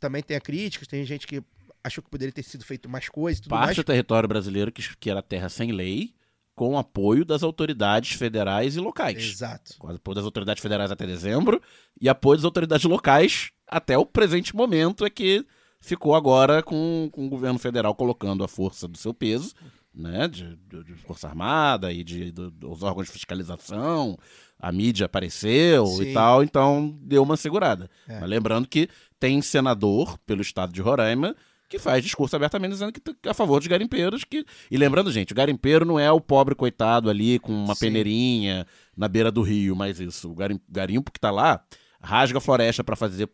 também tenha críticas, tem gente que achou que poderia ter sido feito mais coisas e tudo Parte mais. do território brasileiro que, que era terra sem lei, com apoio das autoridades federais e locais. Exato. Com apoio das autoridades federais até dezembro e apoio das autoridades locais até o presente momento é que ficou agora com, com o governo federal colocando a força do seu peso, né, de, de- de Força Armada e de, do- dos órgãos de fiscalização, a mídia apareceu Sim. e tal, então deu uma segurada. É. Mas lembrando que tem senador pelo estado de Roraima que faz discurso abertamente dizendo que tá a favor dos garimpeiros. Que... E lembrando, gente, o garimpeiro não é o pobre coitado ali com uma Sim. peneirinha na beira do rio, mas isso. O garim- garimpo que tá lá rasga a floresta para fazer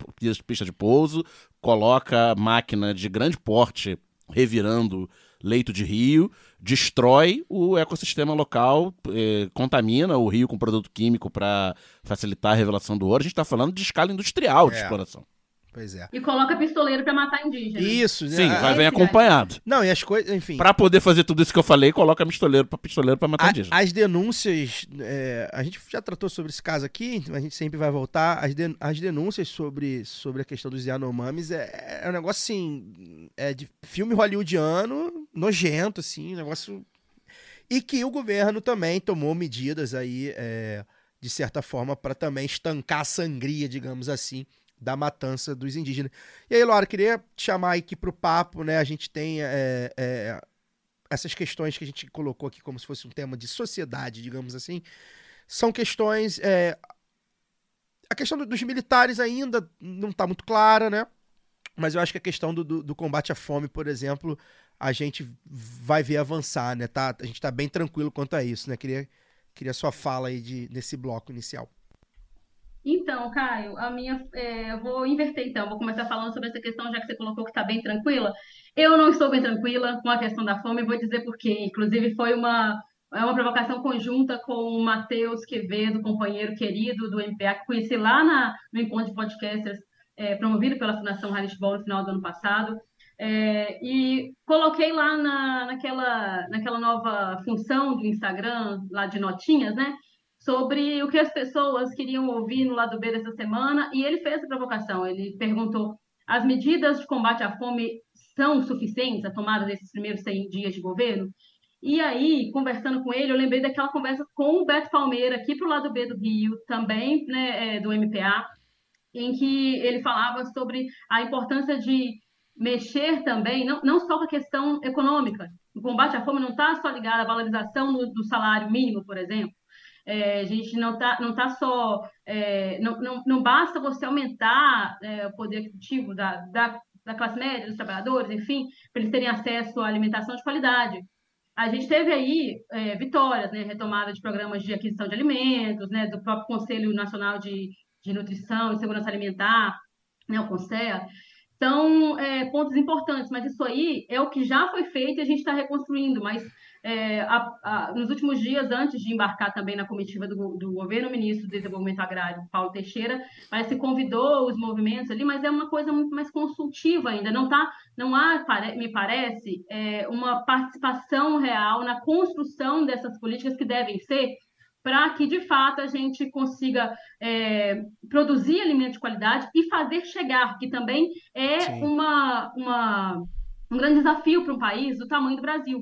pista de pouso, coloca máquina de grande porte revirando leito de rio, destrói o ecossistema local, eh, contamina o rio com produto químico para facilitar a revelação do ouro. A gente está falando de escala industrial de É. exploração. Pois é. E coloca pistoleiro pra matar indígena. Isso, né? Sim, vai vem daí. acompanhado. Não, e as coisas, enfim. Pra poder fazer tudo isso que eu falei, coloca pistoleiro pra pistoleiro pra matar A- indígena. as denúncias, é, a gente já tratou sobre esse caso aqui, a gente sempre vai voltar. As, den- as denúncias sobre, sobre a questão dos Yanomamis é, é um negócio assim, é de filme hollywoodiano, nojento, assim, um negócio. E que o governo também tomou medidas aí, é, de certa forma, para também estancar a sangria, digamos assim, da matança dos indígenas. E aí, Laura, queria te chamar aqui pro papo, né? A gente tem é, é, essas questões que a gente colocou aqui como se fosse um tema de sociedade, digamos assim, são questões. é, a questão do- dos militares ainda não está muito clara, né? Mas eu acho que a questão do, do- do combate à fome, por exemplo, a gente vai ver avançar, né? Tá, a gente está bem tranquilo quanto a isso, né? Queria, queria sua fala aí de, nesse bloco inicial. Então, Caio, a minha, é, eu vou inverter então, vou começar falando sobre essa questão, já que você colocou que está bem tranquila. Eu não estou bem tranquila com a questão da fome, vou dizer por quê. Inclusive, foi uma, é uma provocação conjunta com o Matheus Quevedo, companheiro querido do MPA, que conheci lá na, no encontro de podcasters é, promovido pela Fundação Heinrich Ball no final do ano passado. É, e coloquei lá na, naquela, naquela nova função do Instagram, lá de notinhas, né? Sobre o que as pessoas queriam ouvir no lado B dessa semana, e ele fez a provocação. Ele perguntou: as medidas de combate à fome são suficientes, a tomada desses primeiros 100 dias de governo? E aí, conversando com ele, eu lembrei daquela conversa com o Beto Palmeira, aqui para o lado B do Rio, também né, é, do MPA, em que ele falava sobre a importância de mexer também, não, não só com a questão econômica. O combate à fome não está só ligado à valorização do, do salário mínimo, por exemplo. É, a gente não está não tá só. É, não, não, não basta você aumentar é, o poder aquisitivo da, da, da classe média, dos trabalhadores, enfim, para eles terem acesso à alimentação de qualidade. A gente teve aí é, vitórias, né, retomada de programas de aquisição de alimentos, né, do próprio Conselho Nacional de, de Nutrição e Segurança Alimentar, né, o CONSEA. Então, é, pontos importantes, mas isso aí é o que já foi feito e a gente está reconstruindo. Mas é, a, a, nos últimos dias, antes de embarcar também na comitiva do, do governo, o ministro do Desenvolvimento Agrário, Paulo Teixeira, mas se convidou os movimentos ali, mas é uma coisa muito mais consultiva ainda. Não tá, não há, me parece, é, uma participação real na construção dessas políticas que devem ser para que, de fato, a gente consiga é, produzir alimento de qualidade e fazer chegar, que também é uma, uma, um grande desafio para um país do tamanho do Brasil.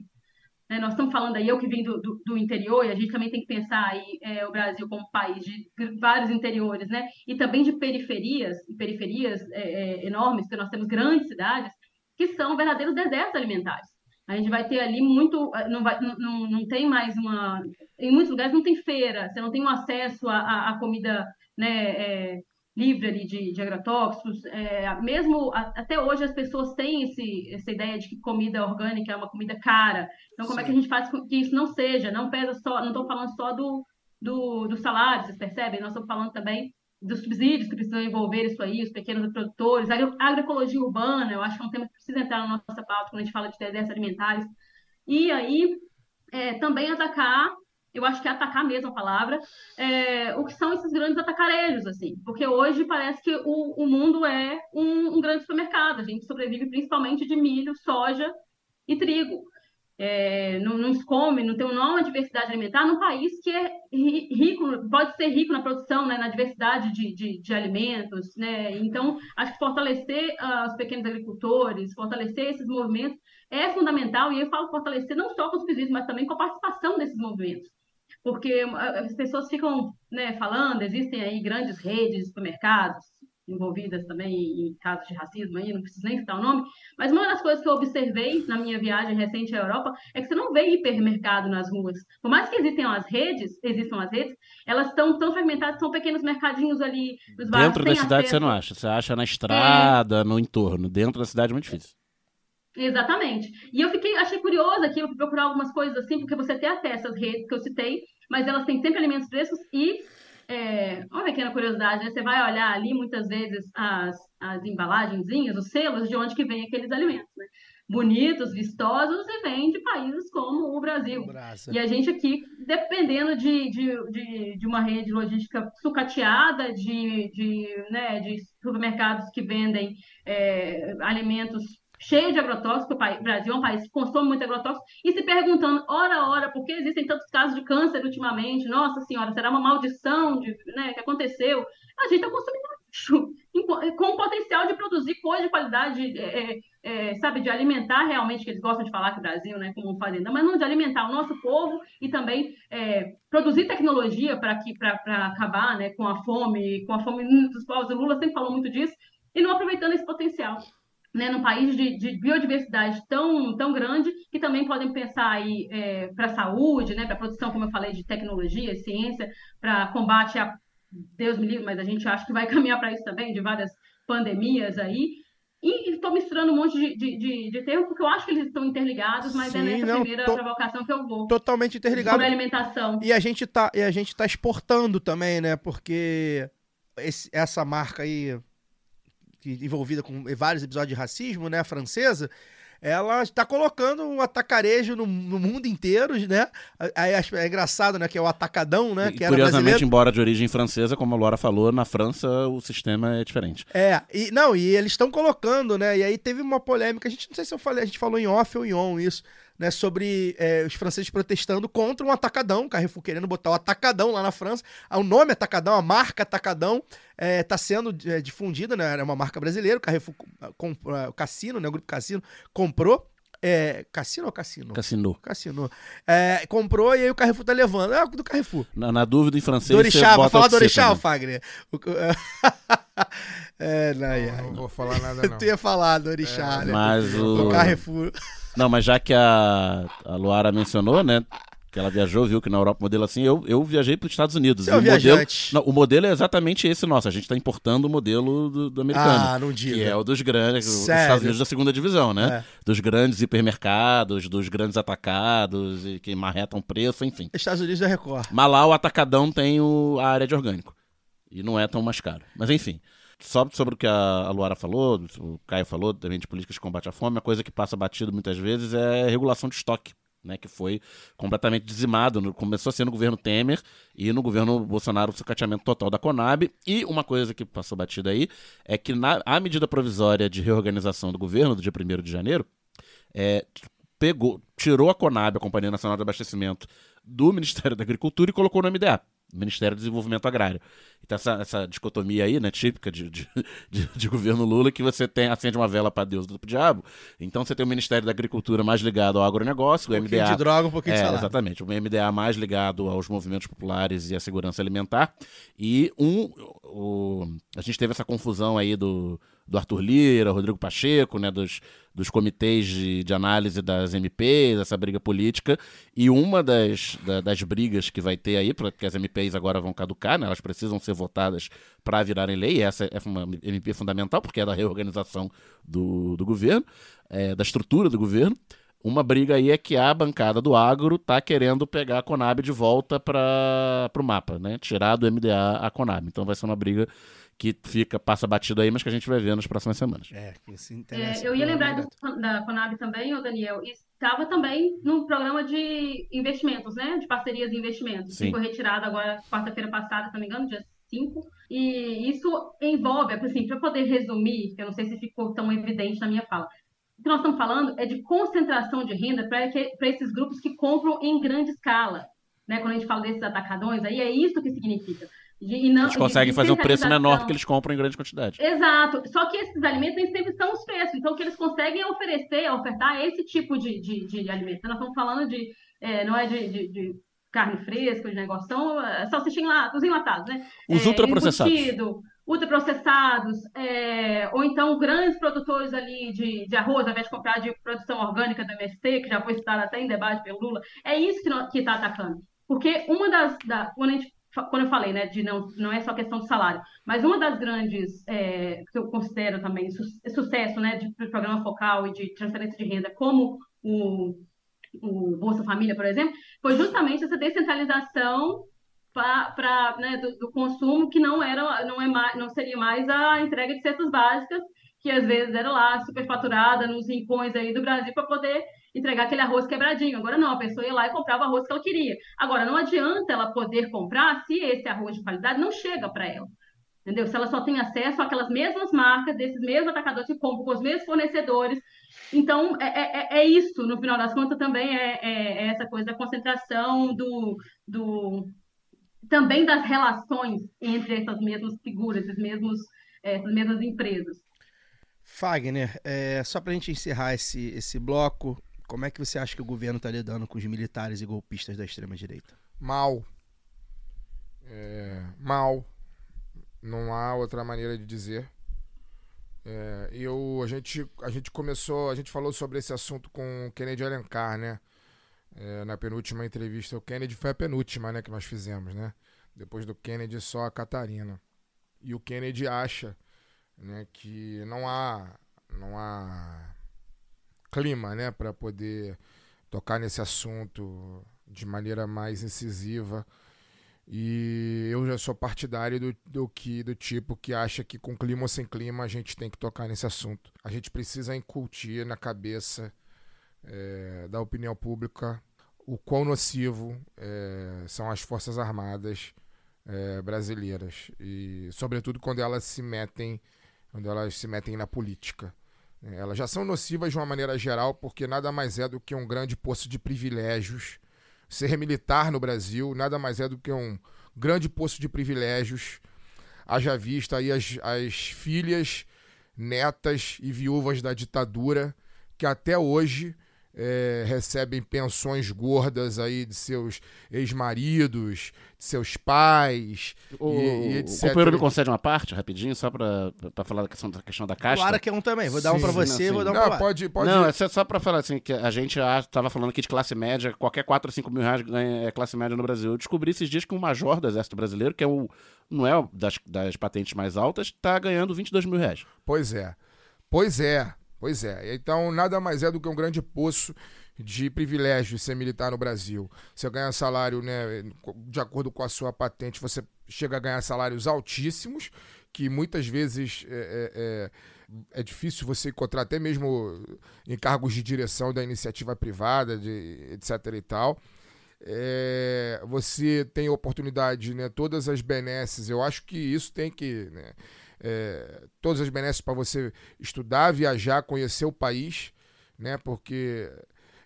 É, nós estamos falando aí, eu que vim do, do, do, interior, e a gente também tem que pensar aí é, o Brasil como país de vários interiores, né? E também de periferias, periferias é, é enormes, porque nós temos grandes cidades que são verdadeiros desertos alimentares. A gente vai ter ali muito, eh, não, vai, não, não tem mais uma, em muitos lugares não tem feira, você não tem um acesso à, comida né, é, livre ali de, de agrotóxicos. É, mesmo a, até hoje as pessoas têm esse, essa ideia de que comida orgânica é uma comida cara. Então como Sim. é que a gente faz com que isso não seja? Não pesa só, não estou falando só do, do, do salário, vocês percebem? Nós estamos falando também dos subsídios que precisam envolver isso aí, os pequenos produtores, a agroecologia urbana, eu acho que é um tema que precisa entrar na nossa pauta quando a gente fala de desertos alimentares. E aí, é, também atacar, eu acho que é atacar mesmo a palavra, é, o que são esses grandes atacarejos, assim, porque hoje parece que o, o mundo é um, um grande supermercado, a gente sobrevive principalmente de milho, soja e trigo é, não, não come, não tem uma diversidade alimentar, num país que é rico, pode ser rico na produção, né, na diversidade de, de, de alimentos. Né? Então, acho que fortalecer uh, os pequenos agricultores, fortalecer esses movimentos é fundamental, e eu falo fortalecer não só com os pedidos, mas também com a participação desses movimentos. Porque ah, as pessoas ficam né, falando, existem aí grandes redes de supermercados, envolvidas também em casos de racismo, aí não preciso nem citar o nome, mas uma das coisas que eu observei na minha viagem recente à Europa é que você não vê hipermercado nas ruas. Por mais que existam as redes, existam as redes, elas estão tão fragmentadas, são pequenos mercadinhos ali nos bairros. Dentro da cidade acesso. você não acha, você acha na estrada, é... no entorno. Dentro da cidade é muito difícil. Exatamente. E eu fiquei, achei curiosa aqui, eu fui procurar algumas coisas assim, porque você tem até essas redes que eu citei, mas elas têm sempre alimentos frescos e é, uma pequena curiosidade, né? Você vai olhar ali muitas vezes as, as embalagenzinhas, os selos de onde que vem aqueles alimentos, né? Bonitos, vistosos e vêm de países como o Brasil. E a gente aqui, dependendo de, de, de, de uma rede logística sucateada, de, de, né, de supermercados que vendem é, alimentos cheio de agrotóxicos, o Brasil é um país que consome muito agrotóxico, e se perguntando, hora a hora, por que existem tantos casos de câncer ultimamente? Nossa senhora, será uma maldição de, né, que aconteceu? A gente está consumindo lixo, com o potencial de produzir coisa de qualidade, é, é, é, sabe, de alimentar realmente, que eles gostam de falar que o Brasil, né, como fazenda, mas não de alimentar o nosso povo e também é, produzir tecnologia para acabar né, com a fome, com a fome dos povos. O Lula sempre falou muito disso, e não aproveitando esse potencial né, num país de, de, biodiversidade tão, tão grande, que também podem pensar aí é, para a saúde, né, para a produção, como eu falei, de tecnologia, ciência, para combate a Deus me livre, mas a gente acha que vai [laughs] caminhar para isso também, de várias pandemias aí. E estou misturando um monte de, de, de, de termos, porque eu acho que eles estão interligados, mas é Sim, é nessa não, primeira to, provocação que eu vou. Totalmente interligado. Sobre alimentação. E a gente tá, e a gente tá exportando também, né? Porque esse, essa marca aí envolvida com vários episódios de racismo, né, francesa, ela está colocando um atacarejo no, no, mundo inteiro, né? Aí é engraçado, né? Que é o atacadão, né? Que curiosamente, embora de origem francesa, como a Laura falou, na França o sistema é diferente. É, e não, e eles estão colocando, né? E aí teve uma polêmica, a gente não sei se eu falei, a gente falou em off ou em on isso, né, sobre é, os franceses protestando contra um atacadão, Carrefour querendo botar o atacadão lá na França. Ah, O nome Atacadão, a marca Atacadão, está sendo é, difundida, né? É uma marca brasileira, o Carrefour, com, o Cassino, né, o grupo Cassino, comprou. É, Cassino ou Cassino? Cassino. Cassino. É, comprou e aí o Carrefour tá levando. É do Carrefour. Na, na dúvida, em francês. Do Orixá, você vou bota falar o do C Orixá, também. Fagner? O- [laughs] [laughs] é, não, Não, não vou falar nada, [laughs] não. Tu ia falar do Orixá, né? Mas Do o. Carrefour. [laughs] Não, mas já que a, a Luara mencionou, né? Que ela viajou, viu que na Europa o modelo é assim, eu, eu viajei para os Estados Unidos. Você E é o, modelo, não, o modelo é exatamente esse nosso. A gente está importando o modelo do, do americano. Ah, não diga. Que é o dos grandes, os Sério? Estados Unidos da segunda divisão, né? É. Dos grandes hipermercados, dos grandes atacados, e que marretam preço, enfim. Estados Unidos da Record. Mas lá o atacadão tem o- a área de orgânico. E não é tão mais caro. Mas enfim. Só sobre o que a, Luara falou, o Caio falou também de políticas de combate à fome, a coisa que passa batido muitas vezes é regulação de estoque, né? Que foi completamente dizimado. começou a ser no governo Temer e no governo Bolsonaro o sucateamento total da Conab. E uma coisa que passou batida aí é que na, a medida provisória de reorganização do governo, do dia 1 de janeiro, é, pegou, tirou a Conab, a Companhia Nacional de Abastecimento, do Ministério da Agricultura e colocou no MDA, Ministério do Desenvolvimento Agrário. Então essa, essa dicotomia aí, né, típica de, de, de- de governo Lula, que você tem, acende uma vela para Deus e pro diabo. Então você tem o Ministério da Agricultura mais ligado ao agronegócio, o Um pouquinho MDA... de droga, um pouquinho de É, salário. exatamente. O MDA mais ligado aos movimentos populares e à segurança alimentar. E um. O, a gente teve essa confusão aí do, do Arthur Lira, Rodrigo Pacheco, né? Dos, dos comitês de, de análise das MPs, essa briga política. E uma das, da- das brigas que vai ter aí, porque as MPs agora vão caducar, né? Elas precisam ser votadas para virarem lei. E essa é uma MP fundamental, porque é da reorganização do, do governo, é, da estrutura do governo. Uma briga aí é que a bancada do agro tá querendo pegar a Conab de volta para o mapa, né? Tirar do MDA a Conab. Então vai ser uma briga que fica, passa batido aí, mas que a gente vai ver nas próximas semanas. É, que se É, interessa. eu ia lembrar do- da Conab também, ô Daniel, estava também no programa de investimentos, né? De parcerias e investimentos, Sim. que foi retirado agora quarta-feira passada, se não me engano, dia 5. E isso envolve, assim, para poder resumir, que eu não sei se ficou tão evidente na minha fala. O que nós estamos falando é de concentração de renda para esses grupos que compram em grande escala. Né? Quando a gente fala desses atacadões, aí é isso que significa. De- e não- Eles conseguem fazer um preço menor porque eles compram em grande quantidade. Exato. Só que esses alimentos nem sempre são os preços. Então, o que eles conseguem é oferecer, ofertar esse tipo de, de, de alimento. Nós estamos falando de, é, não é de, de, de carne fresca, de negócio, são é, salsicha enlatados, os enlatados, né? Os É, ultraprocessados. embutido, ultraprocessados, é, ou então grandes produtores ali de, de arroz, ao invés de comprar de produção orgânica do MST, que já foi citado até em debate pelo Lula. É isso que está atacando. Porque uma das. Da, quando, a gente, quando eu falei, né, de não, não é só questão de salário, mas uma das grandes, é, que eu considero também su sucesso, né, de programa focal e de transferência de renda, como o, o Bolsa Família, por exemplo, foi justamente essa descentralização para né, do, do consumo que não era não é mais, não seria mais a entrega de cestas básicas que às vezes era lá superfaturada nos rincões aí do Brasil para poder entregar aquele arroz quebradinho. Agora não, a pessoa ia lá e comprava o arroz que ela queria. Agora não adianta ela poder comprar se esse arroz de qualidade não chega para ela. Entendeu? Se ela só tem acesso àquelas mesmas marcas, desses mesmos atacadores que compram com os mesmos fornecedores. Então, é, é, é isso, no final das contas, também é, é, é essa coisa da concentração do, do, também das relações entre essas mesmas figuras, esses mesmos, essas mesmas empresas. Fagner, é, só pra gente encerrar esse, esse bloco, como é que você acha que o governo tá lidando com os militares e golpistas da extrema-direita? Mal. É, mal. Não há outra maneira de dizer. É, eu, a, gente, a gente começou, a gente falou sobre esse assunto com o Kennedy Alencar, né? É, na penúltima entrevista. O Kennedy foi a penúltima, né, que nós fizemos, né? Depois do Kennedy, só a Catarina. E o Kennedy acha né, que não há, não há clima, né, para poder tocar nesse assunto de maneira mais incisiva. E eu já sou partidário do, do que do tipo que acha que com clima ou sem clima a gente tem que tocar nesse assunto. A gente precisa incutir na cabeça é, da opinião pública o quão nocivo é, são as forças armadas é, brasileiras e sobretudo quando elas se metem quando elas se metem na política. Elas já são nocivas de uma maneira geral, porque nada mais é do que um grande poço de privilégios. Ser militar no Brasil nada mais é do que um grande poço de privilégios. Haja vista aí as, as filhas, netas e viúvas da ditadura, que até hoje é, recebem pensões gordas aí de seus ex-maridos, de seus pais O, e, e o etc. companheiro me concede uma parte, rapidinho, só pra, pra falar da questão da, questão da caixa. Clara quer um também. Vou dar um Sim, sim, você, não, vou dar um pra Não, pode, pode. Não, é só, pra falar assim, que a gente ah, tava falando aqui de classe média, qualquer 4 ou 5 mil reais ganha é classe média no Brasil. Eu descobri esses dias que um major do Exército Brasileiro, que é o, não é o das, das patentes mais altas, tá ganhando 22 mil reais. Pois é. Pois é. Pois é. Então, nada mais é do que um grande poço de privilégio ser militar no Brasil. Você ganha salário, né, de acordo com a sua patente, você chega a ganhar salários altíssimos, que muitas vezes é, é- é- é difícil você encontrar até mesmo em cargos de direção da iniciativa privada, de, etc e tal. É, você tem oportunidade, né, todas as benesses, eu acho que isso tem que, né, é, todas as benesses para você estudar, viajar, conhecer o país, né, porque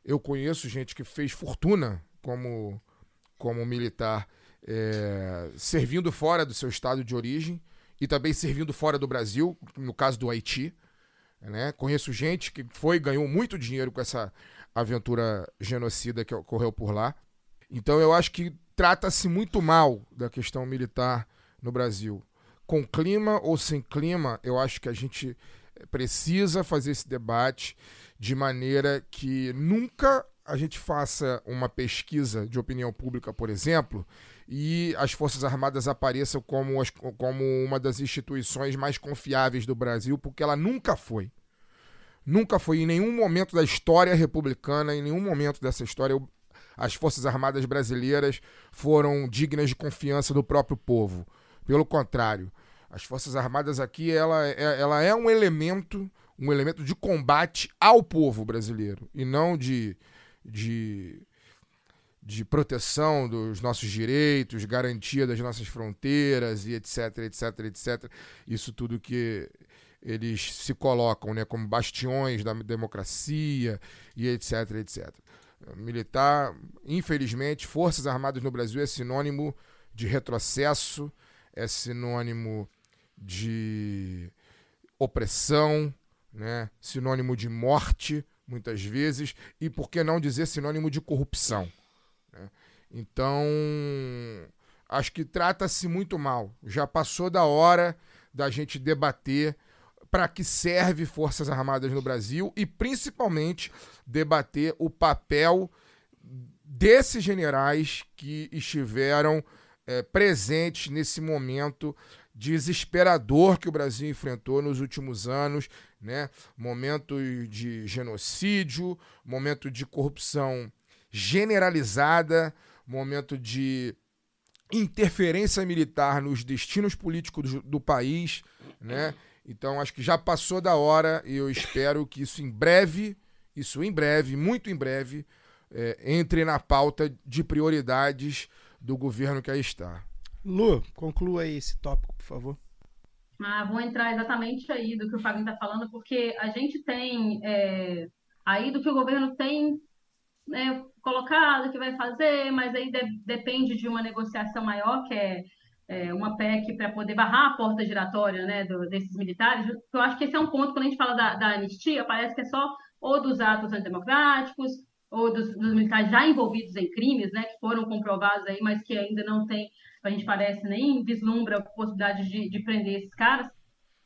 eu conheço gente que fez fortuna como, como militar, é, servindo fora do seu estado de origem e também servindo fora do Brasil, no caso do Haiti. Né? Conheço gente que foi ganhou muito dinheiro com essa aventura genocida que ocorreu por lá. Então eu acho que trata-se muito mal da questão militar no Brasil. Com clima ou sem clima, eu acho que a gente precisa fazer esse debate de maneira que nunca a gente faça uma pesquisa de opinião pública, por exemplo, e as Forças Armadas apareçam como, as- como uma das instituições mais confiáveis do Brasil, porque ela nunca foi. Nunca foi em nenhum momento da história republicana, em nenhum momento dessa história, as Forças Armadas brasileiras foram dignas de confiança do próprio povo. Pelo contrário, as Forças Armadas aqui ela é, ela é um elemento, um elemento de combate ao povo brasileiro e não de, de, de proteção dos nossos direitos, garantia das nossas fronteiras e etc, etc, etc. Isso tudo que eles se colocam né, como bastiões da democracia e etc, etc. Militar, infelizmente, Forças Armadas no Brasil é sinônimo de retrocesso, é sinônimo de opressão, né? sinônimo de morte, muitas vezes, e por que não dizer sinônimo de corrupção. né? Então, acho que trata-se muito mal. Já passou da hora da gente debater para que serve Forças Armadas no Brasil e principalmente debater o papel desses generais que estiveram presentes nesse momento desesperador que o Brasil enfrentou nos últimos anos, né? Momento de genocídio, momento de corrupção generalizada, momento de interferência militar nos destinos políticos do, do país, né? Então acho que já passou da hora e eu espero que isso em breve, isso em breve, muito em breve, eh, entre na pauta de prioridades do governo que aí está. Lu, conclua aí esse tópico, por favor. Ah, vou entrar exatamente aí do que o Fabinho está falando, porque a gente tem é, aí do que o governo tem né, colocado, que vai fazer, mas aí de- depende de uma negociação maior, que é, é, uma PEC para poder barrar a porta giratória né, do- desses militares. Eu acho que esse é um ponto, quando a gente fala da, da anistia, parece que é só ou dos atos antidemocráticos, ou dos, dos militares já envolvidos em crimes, né, que foram comprovados aí, mas que ainda não tem, a gente parece, nem vislumbra a possibilidade de, de prender esses caras.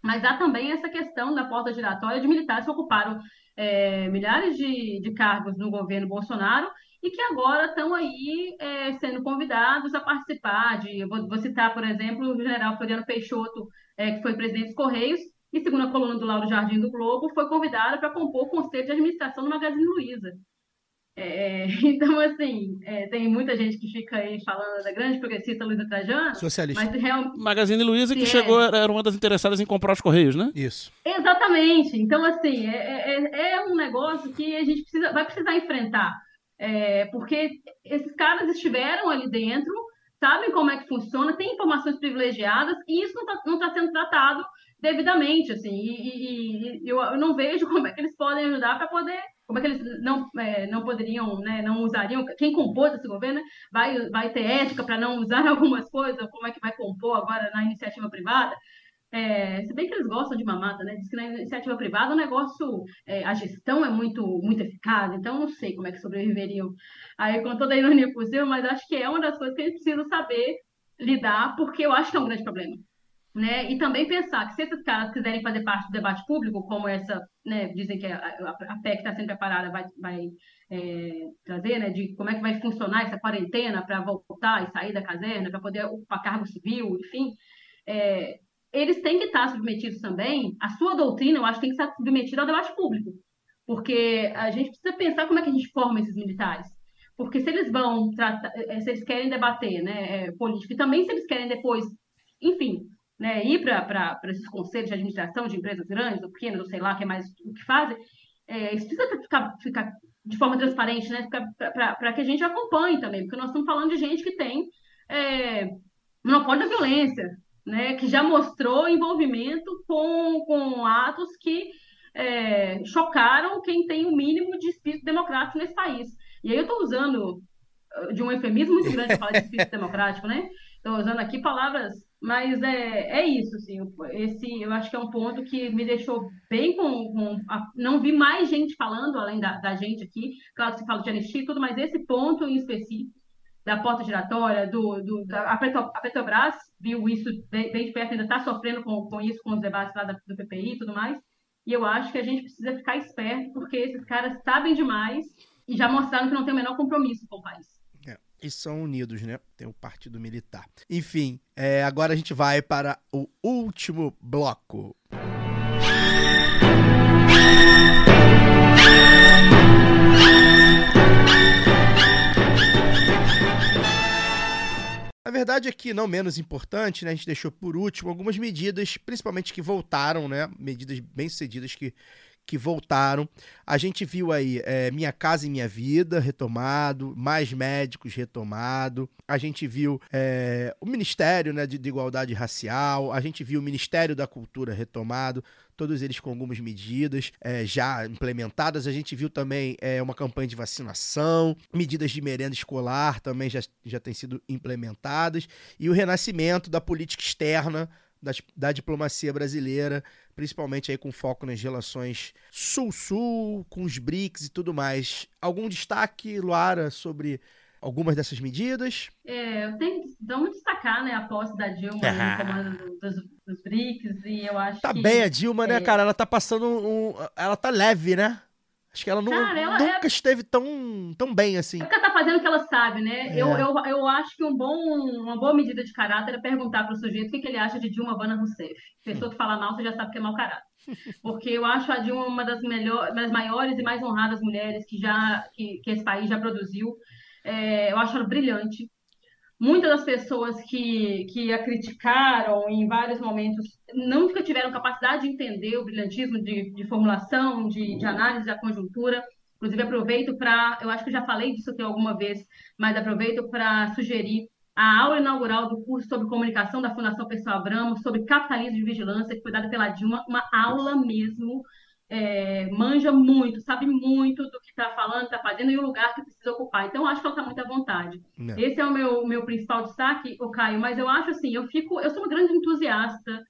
Mas há também essa questão da porta giratória de militares que ocuparam é, milhares de, de cargos no governo Bolsonaro e que agora estão aí é, sendo convidados a participar de, eu vou, vou citar, por exemplo, o general Floriano Peixoto, é, que foi presidente dos Correios, e segundo a coluna do Lauro Jardim do Globo, foi convidado para compor o conselho de administração do Magazine Luiza. É, [laughs] então, assim, é, tem muita gente que fica aí falando da grande progressista Luiza Trajano, Socialista. mas realmente Magazine Luiza que É. chegou, era uma das interessadas em comprar os Correios, né? Isso. Exatamente. Então, assim, é, é, é um negócio que a gente precisa, vai precisar enfrentar. É, porque esses caras estiveram ali dentro, sabem como é que funciona, têm informações privilegiadas, e isso não está não tá sendo tratado devidamente, assim, e, e, e eu, eu, não vejo [laughs] como é que eles podem ajudar para poder, como é que eles não, é, não poderiam, né, não usariam, quem compôs esse governo vai, vai ter ética para não usar [laughs] algumas coisas, como é que vai compor agora na iniciativa privada, é, se bem que eles gostam de mamata, né? Diz que na iniciativa privada o negócio, é, a gestão é muito, muito eficaz, então não sei como é que sobreviveriam aí com toda a ironia possível, mas acho que é uma das coisas que a gente precisa saber lidar, porque eu acho que é um grande problema. Né? E também pensar que se esses caras quiserem fazer parte do debate público, como essa, né, dizem que a, a PEC está sendo preparada vai, vai é, trazer, né, de como é que vai funcionar essa quarentena para voltar e sair da caserna, para poder ocupar cargo civil, enfim, é, eles têm que estar submetidos também, a sua doutrina, eu acho, tem que estar submetida ao debate público. Porque a gente precisa pensar como é que a gente forma esses militares. Porque se eles vão tratar, eh, se eles querem debater né, eh, política, e também se eles querem depois, enfim, né, ir para esses conselhos de administração de empresas grandes ou pequenas, ou sei lá, que é mais o que fazem, é, isso precisa ficar, ficar de forma transparente, né, para que a gente acompanhe também, porque nós estamos falando de gente que tem é, monopólio da violência, né, que já mostrou envolvimento com, com atos que é, chocaram quem tem o mínimo de espírito democrático nesse país. E aí eu estou usando uh, de um eufemismo muito grande falar de espírito [laughs] democrático, né? Estou usando aqui palavras, mas é, é isso, assim, esse eu acho que é um ponto que me deixou bem com, com a, não vi mais gente falando além da, da gente aqui, claro que se fala de anistia e tudo, mas esse ponto em específico da porta giratória, do, do, da, a, Petrobras viu isso bem, bem de perto, ainda está sofrendo com, com isso, com os debates lá da, do PPI e tudo mais. E eu acho que a gente precisa ficar esperto, porque esses caras sabem demais e já mostraram que não tem o menor compromisso com o país. E são unidos, né? Tem o Partido Militar. Enfim, é, agora a gente vai para o último bloco. A verdade é que, não menos importante, né, a gente deixou por último algumas medidas, principalmente que voltaram, né, medidas bem sucedidas que, que voltaram. A gente viu aí é, Minha Casa e Minha Vida retomado, mais médicos retomado. A gente viu é, o Ministério né, de, de Igualdade Racial, a gente viu o Ministério da Cultura retomado todos eles com algumas medidas é, já implementadas. A gente viu também é, uma campanha de vacinação, medidas de merenda escolar também já, já têm sido implementadas, e o renascimento da política externa da, da diplomacia brasileira, principalmente aí com foco nas relações sul-sul, com os BRICS e tudo mais. Algum destaque, Luara, sobre algumas dessas medidas? É, eu tenho, vamos destacar né, a posse da Dilma no comando [laughs] dos, dos BRICS, e eu acho tá que... Tá bem a Dilma, né, é... né, cara? Ela tá passando um... Ela tá leve, né? Acho que ela, não, cara, ela nunca é... esteve tão, tão bem assim. É ela tá fazendo o que ela sabe, né? É. Eu, eu, eu acho que um bom, uma boa medida de caráter é perguntar para o sujeito o que, que ele acha de Dilma Bana Rousseff. Pessoa que fala mal, você já sabe que é mau caráter. [laughs] Porque eu acho a Dilma uma das, melhor, das maiores e mais honradas mulheres que, já, que, que esse país já produziu. É, eu acho ela brilhante. Muitas das pessoas que, que a criticaram em vários momentos nunca tiveram capacidade de entender o brilhantismo de, de formulação, de, de análise da conjuntura. Inclusive, aproveito para. Eu acho que já falei disso aqui alguma vez, mas aproveito para sugerir a aula inaugural do curso sobre comunicação da Fundação Pessoal Abramo, sobre capitalismo de vigilância, que foi dada pela Dilma, uma aula mesmo é, manja muito, sabe muito do que está falando, está fazendo e o lugar que precisa ocupar. Então, acho que ela está muito à vontade. Não. Esse é o meu, meu principal destaque, o Caio, mas eu acho assim, eu fico, eu sou uma grande entusiasta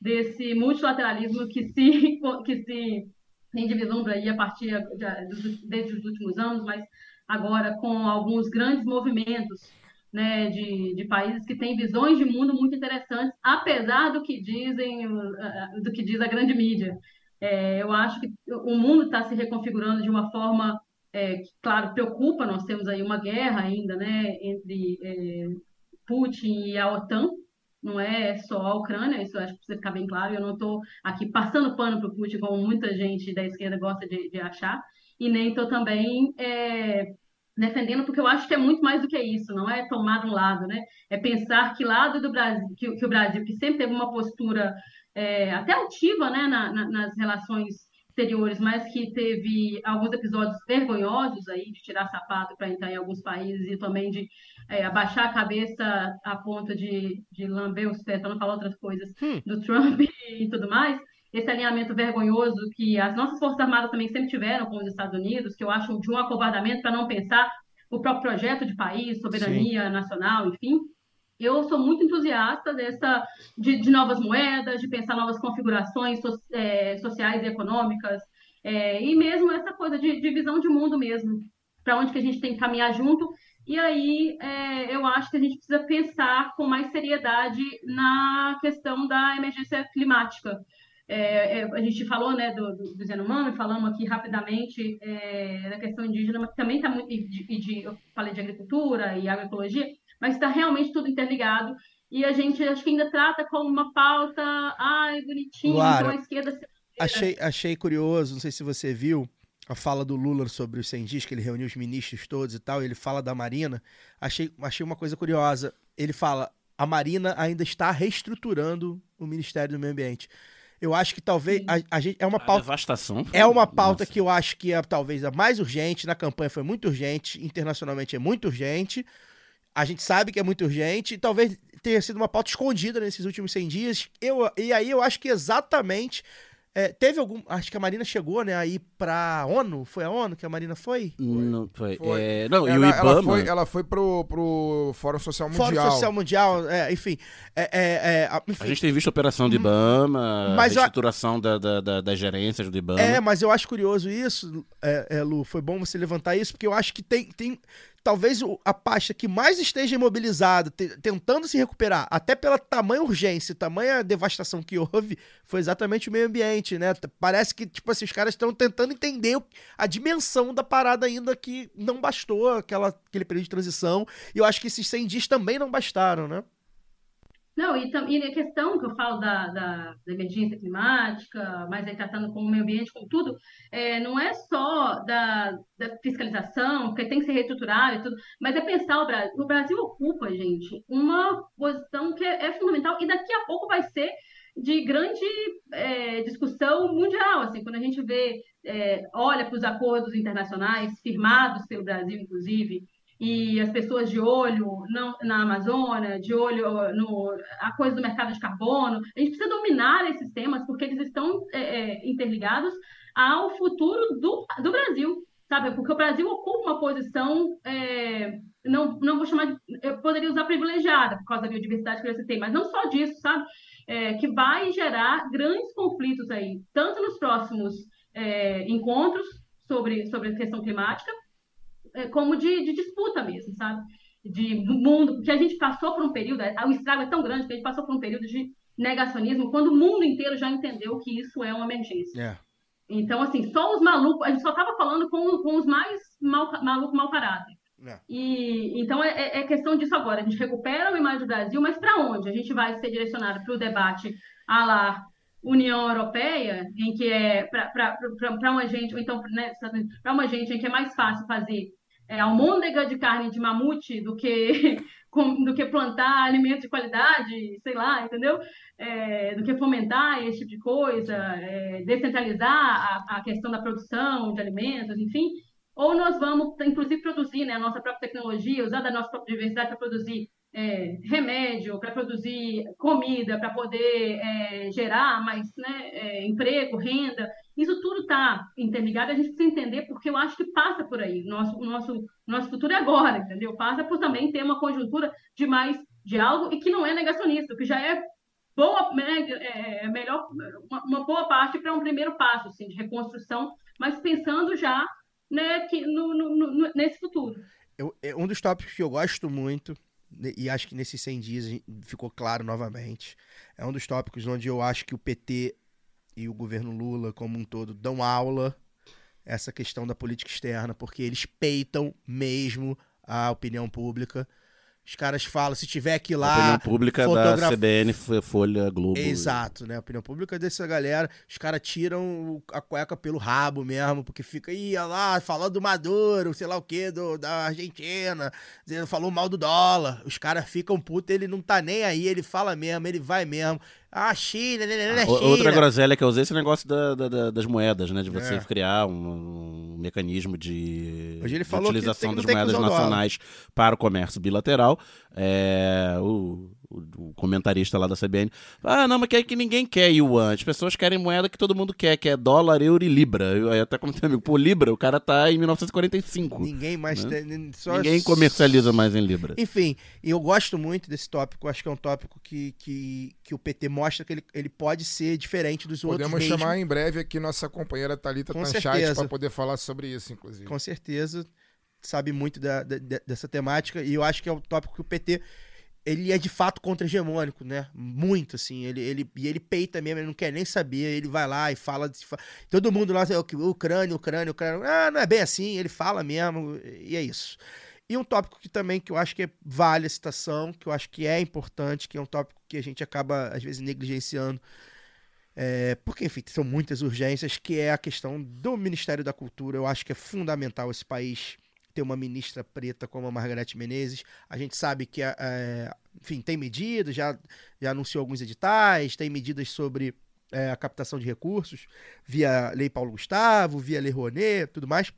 desse multilateralismo que se, [laughs] que se tem divisão aí a partir de, desde os últimos anos, mas agora com alguns grandes movimentos né, de, de países que têm visões de mundo muito interessantes, apesar do que dizem, do que diz a grande mídia. É, eu acho que o mundo está se reconfigurando de uma forma é, que, claro, preocupa. Nós temos aí uma guerra ainda, né, entre é, Putin e a OTAN. Não é só a Ucrânia, isso acho que precisa ficar bem claro. Eu não estou aqui passando pano para o Putin, como muita gente da esquerda gosta de, de achar, e nem estou também é, defendendo, porque eu acho que é muito mais do que isso, não é tomar um lado, né? É pensar que lado do Brasil, que, que o Brasil, que sempre teve uma postura é, até altiva né, na, na, nas relações exteriores, mas que teve alguns episódios vergonhosos aí de tirar sapato para entrar em alguns países e também de é, abaixar a cabeça a ponto de, de lamber os pés, para não falar outras coisas, Hum. do Trump [laughs] e tudo mais. Esse alinhamento vergonhoso que as nossas Forças Armadas também sempre tiveram com os Estados Unidos, que eu acho de um acovardamento para não pensar o próprio projeto de país, soberania nacional, enfim. Eu sou muito entusiasta dessa de, de novas moedas, de pensar novas configurações so- é, sociais e econômicas, é, e mesmo essa coisa de, de visão de mundo mesmo, para onde que a gente tem que caminhar junto. E aí é, eu acho que a gente precisa pensar com mais seriedade na questão da emergência climática. É, é, a gente falou né, do, do, do falamos aqui rapidamente é, da questão indígena, mas também está muito. E de- eu falei de agricultura e agroecologia, mas está realmente tudo interligado. E a gente acho que ainda trata como uma pauta, ai, bonitinho, Luara, então a esquerda Achei, achei curioso, não sei se você viu a fala do Lula sobre os 100 dias, que ele reuniu os ministros todos e tal, e ele fala da Marina. Achei, achei uma coisa curiosa. Ele fala, a Marina ainda está reestruturando o Ministério do Meio Ambiente. Eu acho que talvez a, a gente é uma A pauta devastação. foi- é uma pauta Nossa. que eu acho que é talvez a mais urgente. Na campanha foi muito urgente, internacionalmente é muito urgente. A gente sabe que é muito urgente e talvez tenha sido uma pauta escondida nesses últimos 100 dias. Eu, e aí eu acho que exatamente. é, teve algum. Acho que a Marina chegou, né, aí pra ONU. Foi a ONU que a Marina foi? Não, foi. Foi. é, não, e o Ela, ela Ibama. foi, ela foi pro, pro Fórum Social Mundial. Fórum Social Mundial, é, enfim. É, é, é, a- enfim. A gente tem visto a operação do Ibama, Mas a eu- reestruturação da, da, da- das gerências do Ibama. É, mas eu acho curioso isso, é, é, Lu. Foi bom você levantar isso, porque eu acho que tem. tem talvez a pasta que mais esteja imobilizada, te- tentando se recuperar, até pela tamanha urgência, tamanha devastação que houve, foi exatamente o meio ambiente, né? Parece que, tipo assim, os caras estão tentando entender a dimensão da parada ainda que não bastou aquela, aquele período de transição. E eu acho que esses 100 dias também não bastaram, né? Não, e, e a questão que eu falo da, da, da emergência climática, mas aí tratando com o meio ambiente, com tudo, é, não é só da, da fiscalização, porque tem que ser reestruturado e tudo, mas é pensar o Brasil. O Brasil ocupa, gente, uma posição que é, é fundamental e daqui a pouco vai ser de grande é, discussão mundial, assim, quando a gente vê, é, olha para os acordos internacionais firmados pelo Brasil, inclusive, e as pessoas de olho não, na Amazônia, de olho no a coisa do mercado de carbono. A gente precisa dominar esses temas porque eles estão é, é, interligados ao futuro do, do Brasil, sabe? Porque o Brasil ocupa uma posição, é, não, não vou chamar de, eu poderia usar privilegiada por causa da biodiversidade que eu citei, mas não só disso, sabe? É, que vai gerar grandes conflitos aí, tanto nos próximos é, encontros sobre, sobre a questão climática, como de, de disputa mesmo, sabe? De mundo, porque a gente passou por um período, o estrago é tão grande que a gente passou por um período de negacionismo, quando o mundo inteiro já entendeu que isso é uma emergência. É. Então, assim, só os malucos, a gente só estava falando com, com os mais mal, malucos, mau caráter. É. E então é, é- é questão disso agora. A gente recupera o imagem do Brasil, mas para onde? A gente vai ser direcionado para o debate à la União Europeia, em que é para uma gente, ou então né, para uma gente em que é mais fácil fazer é, almôndega de carne de mamute do que [laughs] do que plantar alimentos de qualidade, sei lá, entendeu? É, do que fomentar esse tipo de coisa, é, descentralizar a, a questão da produção de alimentos, enfim. Ou nós vamos, inclusive, produzir né, a nossa própria tecnologia, usar da nossa própria diversidade para produzir é, remédio, para produzir comida, para poder é, gerar mais né, é, emprego, renda. Isso tudo está interligado, a gente precisa entender, porque eu acho que passa por aí. Nosso, nosso, nosso futuro é agora, entendeu? Passa por também ter uma conjuntura de mais diálogo e que não é negacionista, que já é boa, né, é, é melhor, uma, uma boa parte para um primeiro passo assim, de reconstrução, mas pensando já né, que no, no- no- nesse futuro. Eu- é um dos tópicos que eu gosto muito, e acho que nesses 100 dias ficou claro novamente, é um dos tópicos onde eu acho que o PT e o governo Lula, como um todo, dão aula essa questão da política externa, porque eles peitam mesmo a opinião pública. Os caras falam, se tiver que ir A lá. opinião pública fotogra- da CBN, Folha, Globo. Exato, né? A opinião pública dessa galera, os caras tiram a cueca pelo rabo mesmo, porque fica, ia lá, falando do Maduro, sei lá o que, da Argentina, falou mal do dólar. Os caras ficam putos, ele não tá nem aí, ele fala mesmo, ele vai mesmo. Ah, China, né, né, né, O- China. Outra groselha que eu usei é esse negócio da- da- da- das moedas, né? De você É. criar um, um mecanismo de, Hoje ele de falou que utilização tem- das tem que moedas nacionais para o comércio bilateral. É, o, o- comentarista lá da CBN. Ah, não, mas que, que ninguém quer yuan. As pessoas querem moeda que todo mundo quer, que é dólar, euro e libra. Eu aí até comentei amigo, pô, libra, o cara tá em 1945. Ninguém mais né? tem. Só... Ninguém comercializa mais em libra. Enfim, e eu gosto muito desse tópico. Acho que é um tópico que, que, que o PT mostra que ele, ele pode ser diferente dos outros. Podemos mesmo. chamar em breve aqui nossa companheira Thalita Com Tanchat para poder falar sobre isso, inclusive. com certeza sabe muito da- da- da- dessa temática e eu acho que é um tópico que o PT ele é de fato contra-hegemônico, né? Muito, assim. Ele, ele, e ele peita mesmo, ele não quer nem saber. Ele vai lá e fala. Todo mundo lá, "O- Ucrânia, Ucrânia, Ucrânia. Ah, não é bem assim. Ele fala mesmo, e é isso. E um tópico que também que eu acho que é, vale a citação, que eu acho que é importante, que é um tópico que a gente acaba, às vezes, negligenciando. É, porque, enfim, são muitas urgências, que é a questão do Ministério da Cultura. Eu acho que é fundamental esse país ter uma ministra preta como a Margarete Menezes. A gente sabe que, é, enfim, tem medidas, já, já anunciou alguns editais, tem medidas sobre é, a captação de recursos via Lei Paulo Gustavo, via Lei Rouanet, tudo mais.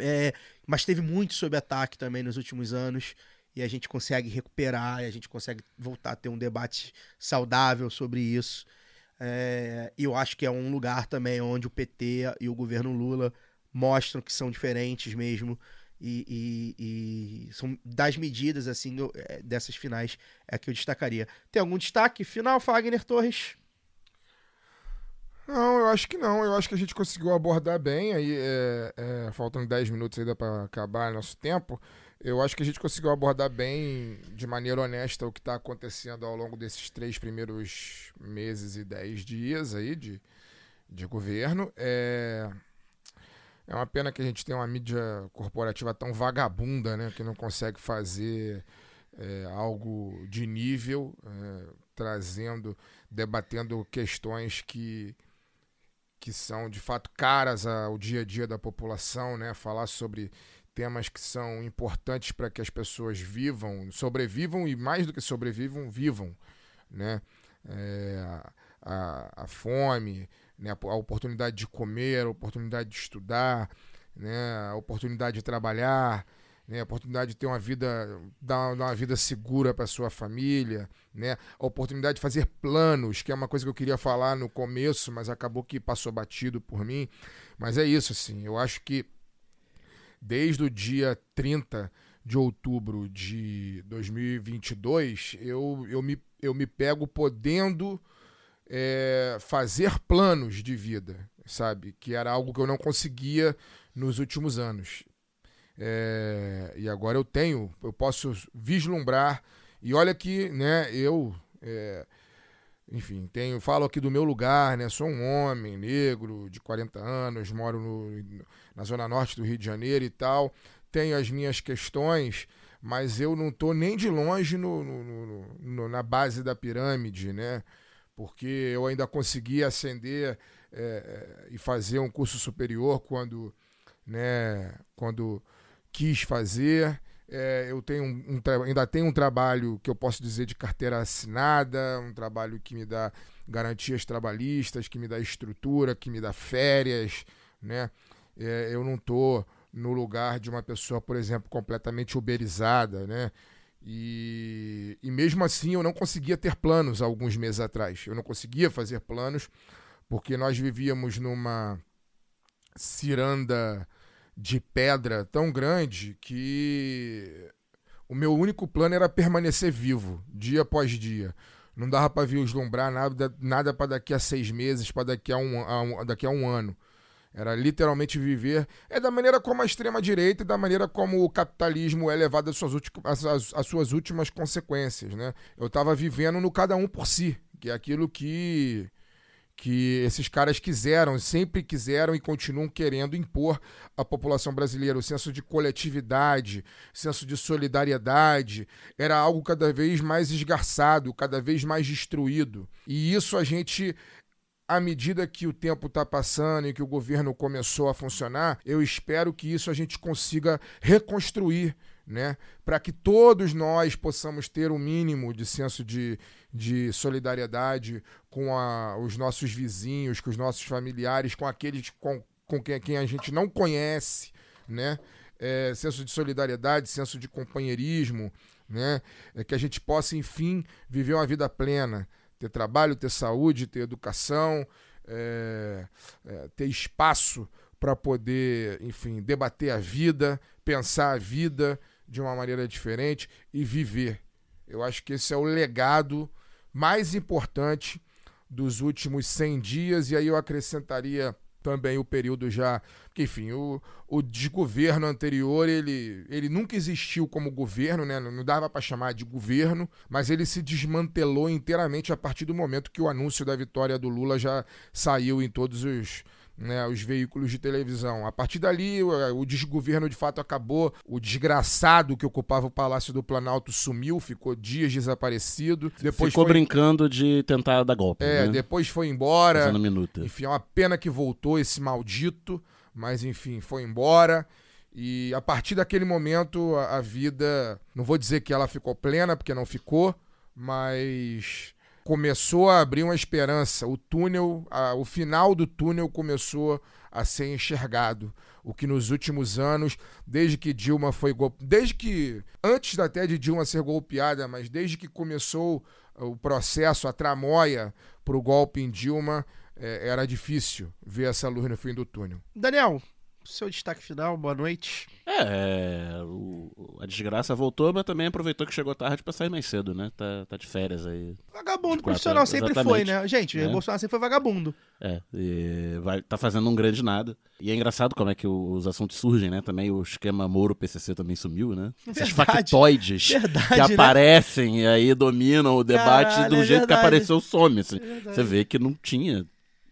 É, mas teve muito sob ataque também nos últimos anos e a gente consegue recuperar, e a gente consegue voltar a ter um debate saudável sobre isso. É, eu acho que é um lugar também onde o PT e o governo Lula mostram que são diferentes mesmo. E, e- e são das medidas assim é, dessas finais é que eu destacaria. Tem algum destaque final, Fagner Torres? Não, eu acho que não. Eu acho que a gente conseguiu abordar bem. Aí, é, é, faltando 10 minutos ainda para acabar nosso tempo. Eu acho que a gente conseguiu abordar bem, de maneira honesta, o que está acontecendo ao longo desses três primeiros meses e 10 dias aí de, de governo. É, é uma pena que a gente tenha uma mídia corporativa tão vagabunda, né? Que não consegue fazer é, algo de nível, é, trazendo, debatendo questões que que são de fato caras ao dia a dia da população, né? Falar sobre temas que são importantes para que as pessoas vivam, sobrevivam e mais do que sobrevivam, vivam, né? É, a, a, a fome, né? a, oportunidade de comer, a oportunidade de estudar, né? A oportunidade de trabalhar, né? A oportunidade de ter uma vida, dar uma vida segura para sua família, né? A oportunidade de fazer planos, que é uma coisa que eu queria falar no começo, mas acabou que passou batido por mim. Mas é isso, assim. Eu acho que desde o dia 30 de outubro de 2022, eu, eu, me, eu me pego podendo é, fazer planos de vida, sabe? Que era algo que eu não conseguia nos últimos anos. É, e agora eu tenho, eu posso vislumbrar. E olha que, né, eu, é, enfim, tenho, falo aqui do meu lugar, né? Sou um homem negro de 40 anos, moro no, na zona norte do Rio de Janeiro e tal. Tenho as minhas questões, mas eu não tô nem de longe no- no- no- na base da pirâmide, né? Porque eu ainda consegui ascender é, e fazer um curso superior quando, né, quando quis fazer. É, eu tenho um, um ainda tenho um trabalho que eu posso dizer de carteira assinada, um trabalho que me dá garantias trabalhistas, que me dá estrutura, que me dá férias, né? É, eu não tô no lugar de uma pessoa, por exemplo, completamente uberizada, né? E, e mesmo assim eu não conseguia ter planos alguns meses atrás. Eu não conseguia fazer planos porque nós vivíamos numa ciranda de pedra tão grande que o meu único plano era permanecer vivo, dia após dia. Não dava para vislumbrar nada, nada para daqui a seis meses, para daqui, a um, a um- daqui a um ano. Era literalmente viver. É da maneira como a extrema-direita e da maneira como o capitalismo é levado às suas, às- às suas últimas consequências. Né? Eu estava vivendo no cada um por si, que é aquilo que que esses caras quiseram, sempre quiseram e continuam querendo impor à população brasileira. O senso de coletividade, senso de solidariedade, era algo cada vez mais esgarçado, cada vez mais destruído. E isso a gente à medida que o tempo está passando e que o governo começou a funcionar, eu espero que isso a gente consiga reconstruir né? Para que todos nós possamos ter o um mínimo de senso de, de solidariedade com a, os nossos vizinhos, com os nossos familiares, com aqueles com, com quem, quem a gente não conhece, né? É, senso de solidariedade, senso de companheirismo, né? É que a gente possa, enfim, viver uma vida plena, ter trabalho, ter saúde, ter educação, é, é, ter espaço para poder, enfim, debater a vida, pensar a vida de uma maneira diferente e viver. Eu acho que esse é o legado mais importante dos últimos 100 dias, e aí eu acrescentaria também o período já. Enfim, o, o desgoverno anterior, ele, ele nunca existiu como governo, né? Não dava para chamar de governo, mas ele se desmantelou inteiramente a partir do momento que o anúncio da vitória do Lula já saiu em todos os né, os veículos de televisão. A partir dali, o, o, desgoverno de fato acabou. O desgraçado que ocupava o Palácio do Planalto sumiu, ficou dias desaparecido. Depois ficou foi... brincando de tentar dar golpe. É, né? depois foi embora. Fazendo minuta. Enfim, é uma pena que voltou esse maldito, mas enfim, foi embora. E a partir daquele momento, a, a vida, não vou dizer que ela ficou plena, porque não ficou, mas começou a abrir uma esperança. O túnel, a, o final do túnel começou a ser enxergado. O que nos últimos anos, desde que Dilma foi golpe, desde que antes até de Dilma ser golpeada, mas desde que começou o processo, a tramóia para o golpe em Dilma, é, era difícil ver essa luz no fim do túnel. Daniel, seu destaque final, boa noite. É, o, a desgraça voltou, mas também aproveitou que chegou tarde pra sair mais cedo, né? Tá, tá de férias aí. Vagabundo profissional sempre foi, né? Gente, é. Bolsonaro sempre foi vagabundo. É, e vai, tá fazendo um grande nada. E é engraçado como é que os assuntos surgem, né? Também o esquema Moro-PCC também sumiu, né? Esses factoides verdade, que né? aparecem e aí dominam o debate Caralho, do é jeito verdade. que apareceu some. Assim. verdade. Você vê que não tinha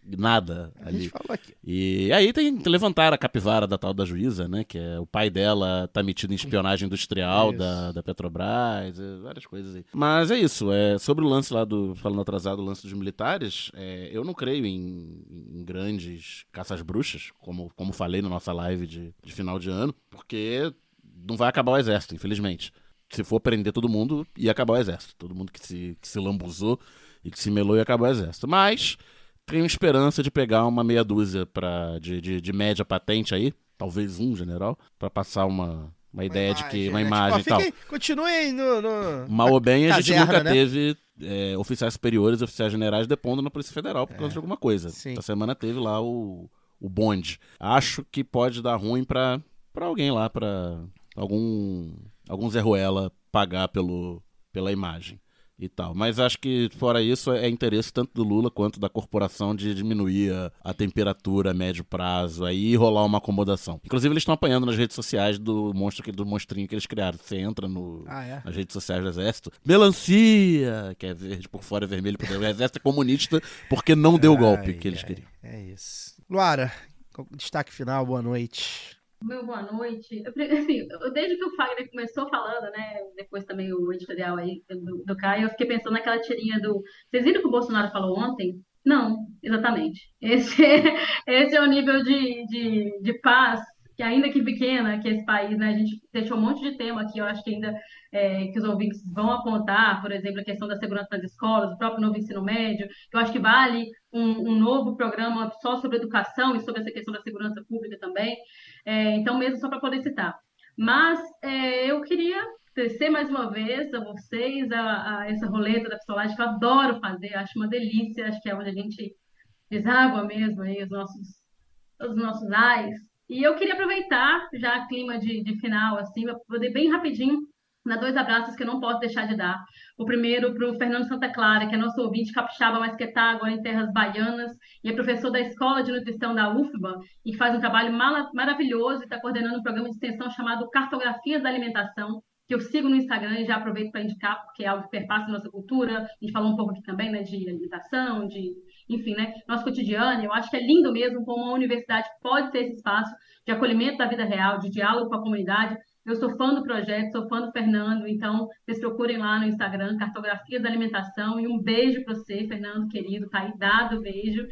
nada A gente ali. E aí tem que levantar a capivara da tal da juíza, né? Que é o pai dela tá metido em espionagem industrial da, da Petrobras, várias coisas aí. Mas é isso, é, sobre o lance lá do, falando atrasado, o lance dos militares, é, eu não creio em, em grandes caças bruxas, como, como falei na nossa live de, de final de ano, porque não vai acabar o exército, infelizmente. Se for prender todo mundo, ia acabar o exército. Todo mundo que se, que se lambuzou e que se melou ia acabar o exército. Mas tenho esperança de pegar uma meia dúzia pra, de, de, de média patente aí, talvez um general, pra passar uma, uma ideia de que. Uma né? imagem e Tipo, tal. ó, fiquem- continuem no. no... Mal ou bem, a gente nunca né? teve é, oficiais superiores e oficiais generais depondo na Polícia Federal por causa de alguma coisa. É, sim. Essa semana teve lá o, o bonde. Acho que pode dar ruim pra, pra alguém lá, pra algum, algum Zé Ruela pagar pelo, pela imagem e tal. Mas acho que, fora isso, é interesse tanto do Lula quanto da corporação de diminuir a, a temperatura a médio prazo aí e rolar uma acomodação. Inclusive, eles estão apanhando nas redes sociais do monstro que- do monstrinho que eles criaram. Você entra no, Ah, é? nas redes sociais do Exército. Melancia! Que é verde por fora e vermelho por dentro. O Exército é comunista porque não deu o golpe Ai, que eles ai, queriam. É isso. Luara, destaque final, boa noite. Meu boa noite. Eu, [laughs] assim, desde que o Fagner começou falando, né? Depois também o editorial aí do, do Caio, eu fiquei pensando naquela tirinha do. Vocês viram o que o Bolsonaro falou ontem? Não, exatamente. [laughs] Esse, esse é o nível de, de, de paz, que ainda que pequena, que esse país, né? A gente deixou um monte de tema aqui, eu acho que ainda é, que os ouvintes vão apontar, por exemplo, a questão da segurança nas escolas, o próprio novo ensino médio, eu acho que vale um, um novo programa só sobre educação e sobre essa questão da segurança pública também. É, então, mesmo só para poder citar. Mas é, eu queria agradecer mais uma vez a vocês, a, a essa roleta da pistolagem, que eu adoro fazer, acho uma delícia, acho que é onde a gente deságua mesmo aí os nossos, os nossos ais. E eu queria aproveitar já clima de, de final, assim, para poder bem rapidinho dar dois abraços que eu não posso deixar de dar. O primeiro para o Fernando Santa Clara, que é nosso ouvinte capixaba, mas que está agora em terras baianas, e é professor da Escola de Nutrição da UFBA, e faz um trabalho maravilhoso e está coordenando um programa de extensão chamado Cartografias da Alimentação, que eu sigo no Instagram e já aproveito para indicar, porque é algo que perpassa a nossa cultura. A gente falou um pouco aqui também né, de alimentação, de, enfim, né, nosso cotidiano. Eu acho que é lindo mesmo como uma universidade pode ter esse espaço de acolhimento da vida real, de diálogo com a comunidade. Eu sou fã do projeto, sou fã do Fernando, então vocês procurem lá no Instagram, Cartografia da Alimentação, e um beijo para você, Fernando, querido, tá aí dado beijo.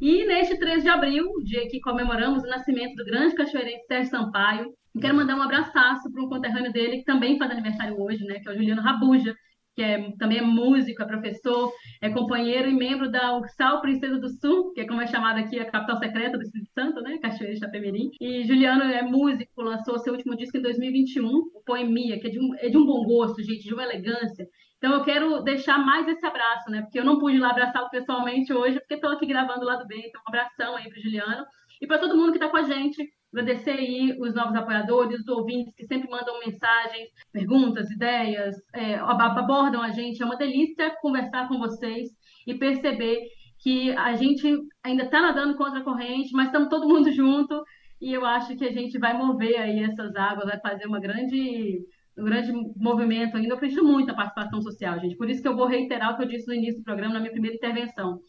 E neste 13 de abril, dia que comemoramos o nascimento do grande cachoeirense Sérgio Sampaio, quero mandar um abraço para um conterrâneo dele que também faz aniversário hoje, né, que é o Juliano Rabuja, que é, também é músico, é professor, é companheiro e membro da Ursal Princesa do Sul, que é como é chamada aqui a capital secreta do Espírito Santo, né? Cachoeira de Itapemirim. E Juliano é músico, lançou seu último disco em 2021, o Poemia, que é de, um, é de um bom gosto, gente, de uma elegância. Então eu quero deixar mais esse abraço, né? Porque eu não pude lá abraçá-lo pessoalmente hoje, porque estou aqui gravando lá do bem. Então um abração aí para Juliano e para todo mundo que está com a gente Agradecer aí os novos apoiadores, os ouvintes que sempre mandam mensagens, perguntas, ideias, é, abordam a gente. É uma delícia conversar com vocês e perceber que a gente ainda está nadando contra a corrente, mas estamos todo mundo [laughs] junto e eu acho que a gente vai mover aí essas águas, vai fazer uma grande um grande movimento ainda. Eu acredito muito na participação social, gente. Por isso que eu vou reiterar o que eu disse no início do programa, na minha primeira intervenção.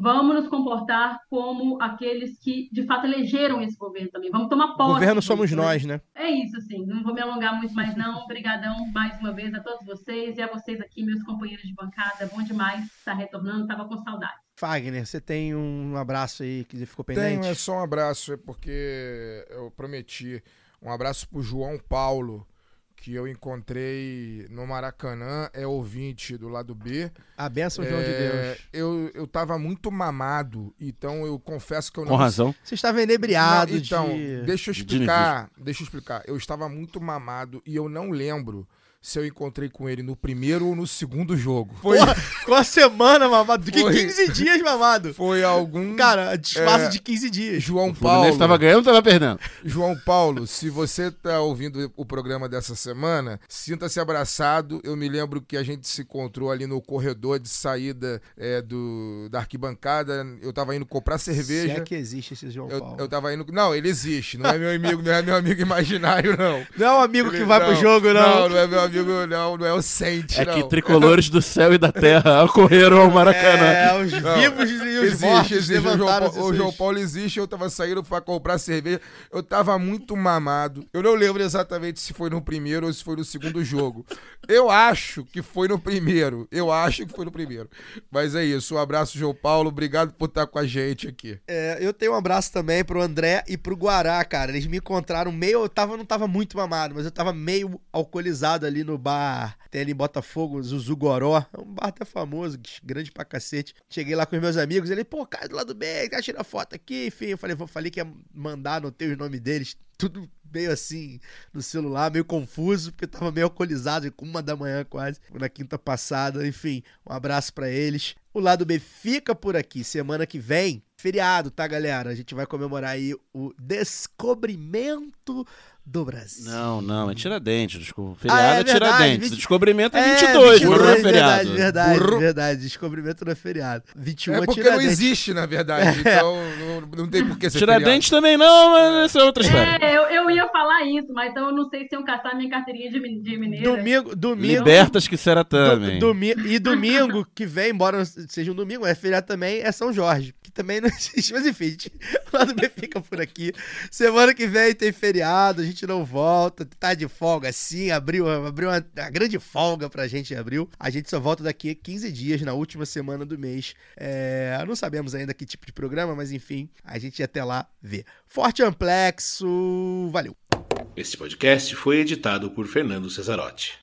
Vamos nos comportar como aqueles que, de fato, elegeram esse governo também. Vamos tomar posse. O governo somos disso, nós, né? É isso, assim. Não vou me alongar muito mais, não. Obrigadão mais uma vez a todos vocês e a vocês aqui, meus companheiros de bancada. Bom demais estar retornando. Estava com saudade. Fagner, você tem um abraço aí que ficou pendente? Tenho, é só um abraço, é porque eu prometi um abraço pro João Paulo, que eu encontrei no Maracanã, é ouvinte do lado B. A benção, João de É, Deus. Eu, eu tava muito mamado, então eu confesso que eu não Com razão. Você estava inebriado Não, então, de... deixa eu de explicar. Deixa eu explicar. Eu estava muito mamado e eu não lembro se eu encontrei com ele no primeiro ou no segundo jogo. Foi, Porra, ficou uma semana mamado. Que Foi. 15 dias mamado. foi algum. Cara, espaço É, de 15 dias. João O Paulo. estava ganhando ou estava perdendo? João Paulo, se você tá ouvindo o programa dessa semana, sinta-se abraçado. Eu me lembro que a gente se encontrou ali no corredor de saída é, do, da arquibancada. Eu tava indo comprar cerveja. Se é que existe esse João Eu, Paulo. eu tava indo. Não, ele existe. Não é meu amigo, não é meu amigo imaginário, não. Não é um amigo que Ele- vai pro jogo, não. Não, não é meu amigo, não. Não é o Sente, É não. que tricolores do céu e da terra [laughs] correram ao Maracanã. É, os Não, vivos e os Existe, mortos existe. O João, levantaram Paulo, o João Paulo existe. Eu tava saindo pra comprar cerveja. Eu tava muito mamado. Eu não lembro exatamente se foi no primeiro ou se foi no segundo jogo. Eu acho que foi no primeiro. Eu acho que foi no primeiro. Mas é isso. Um abraço, João Paulo. Obrigado por estar com a gente aqui. É, eu tenho um abraço também pro André e pro Guará, cara. Eles me encontraram meio. Eu tava, não tava muito mamado, mas eu tava meio alcoolizado ali no bar. Tem ali em Botafogo, Zuzu Goró. É um bar até famoso, grande pra cacete. Cheguei lá com os meus amigos. Ele, pô, cara, do lado bem, quer tirar foto aqui? Enfim, eu falei, vou- falei que ia mandar, anotei os nomes deles. Tudo meio assim no celular, meio confuso, porque tava meio alcoolizado, uma da manhã quase, na quinta passada. Enfim, um abraço pra eles. O lado B fica por aqui. Semana que vem, feriado, tá, galera? A gente vai comemorar aí o descobrimento do Brasil. Não, não, é Tiradentes. Desculpa. Ah, Feriado é é, Tiradentes. verdade, O vinte- descobrimento é É, 22, não é 22, feriado. Verdade, verdade, Burro. verdade. Descobrimento não é feriado. 21 É é, porque não Tiradentes. existe, na verdade. [laughs] Então não, não tem por que ser Tiradentes também não, mas essa é outra história. É, eu, eu ia falar isso, mas então eu não sei se iam caçar minha carteirinha de, de mineira. Domingo, domingo. Libertas que será do- também. domi- e domingo que vem, embora não seja um domingo, é feriado também, é São Jorge, que também não [laughs] existe. Mas enfim, gente, o lado B fica por aqui. Semana que vem tem feriado, a gente não volta, tá de folga sim, abriu, abriu uma, uma grande folga pra gente em abril. A gente só volta daqui a 15 dias, na última semana do mês. É, não sabemos ainda que tipo de programa, mas enfim, a gente até lá vê. Forte Amplexo, valeu! Este podcast foi editado por Fernando Cesarotti.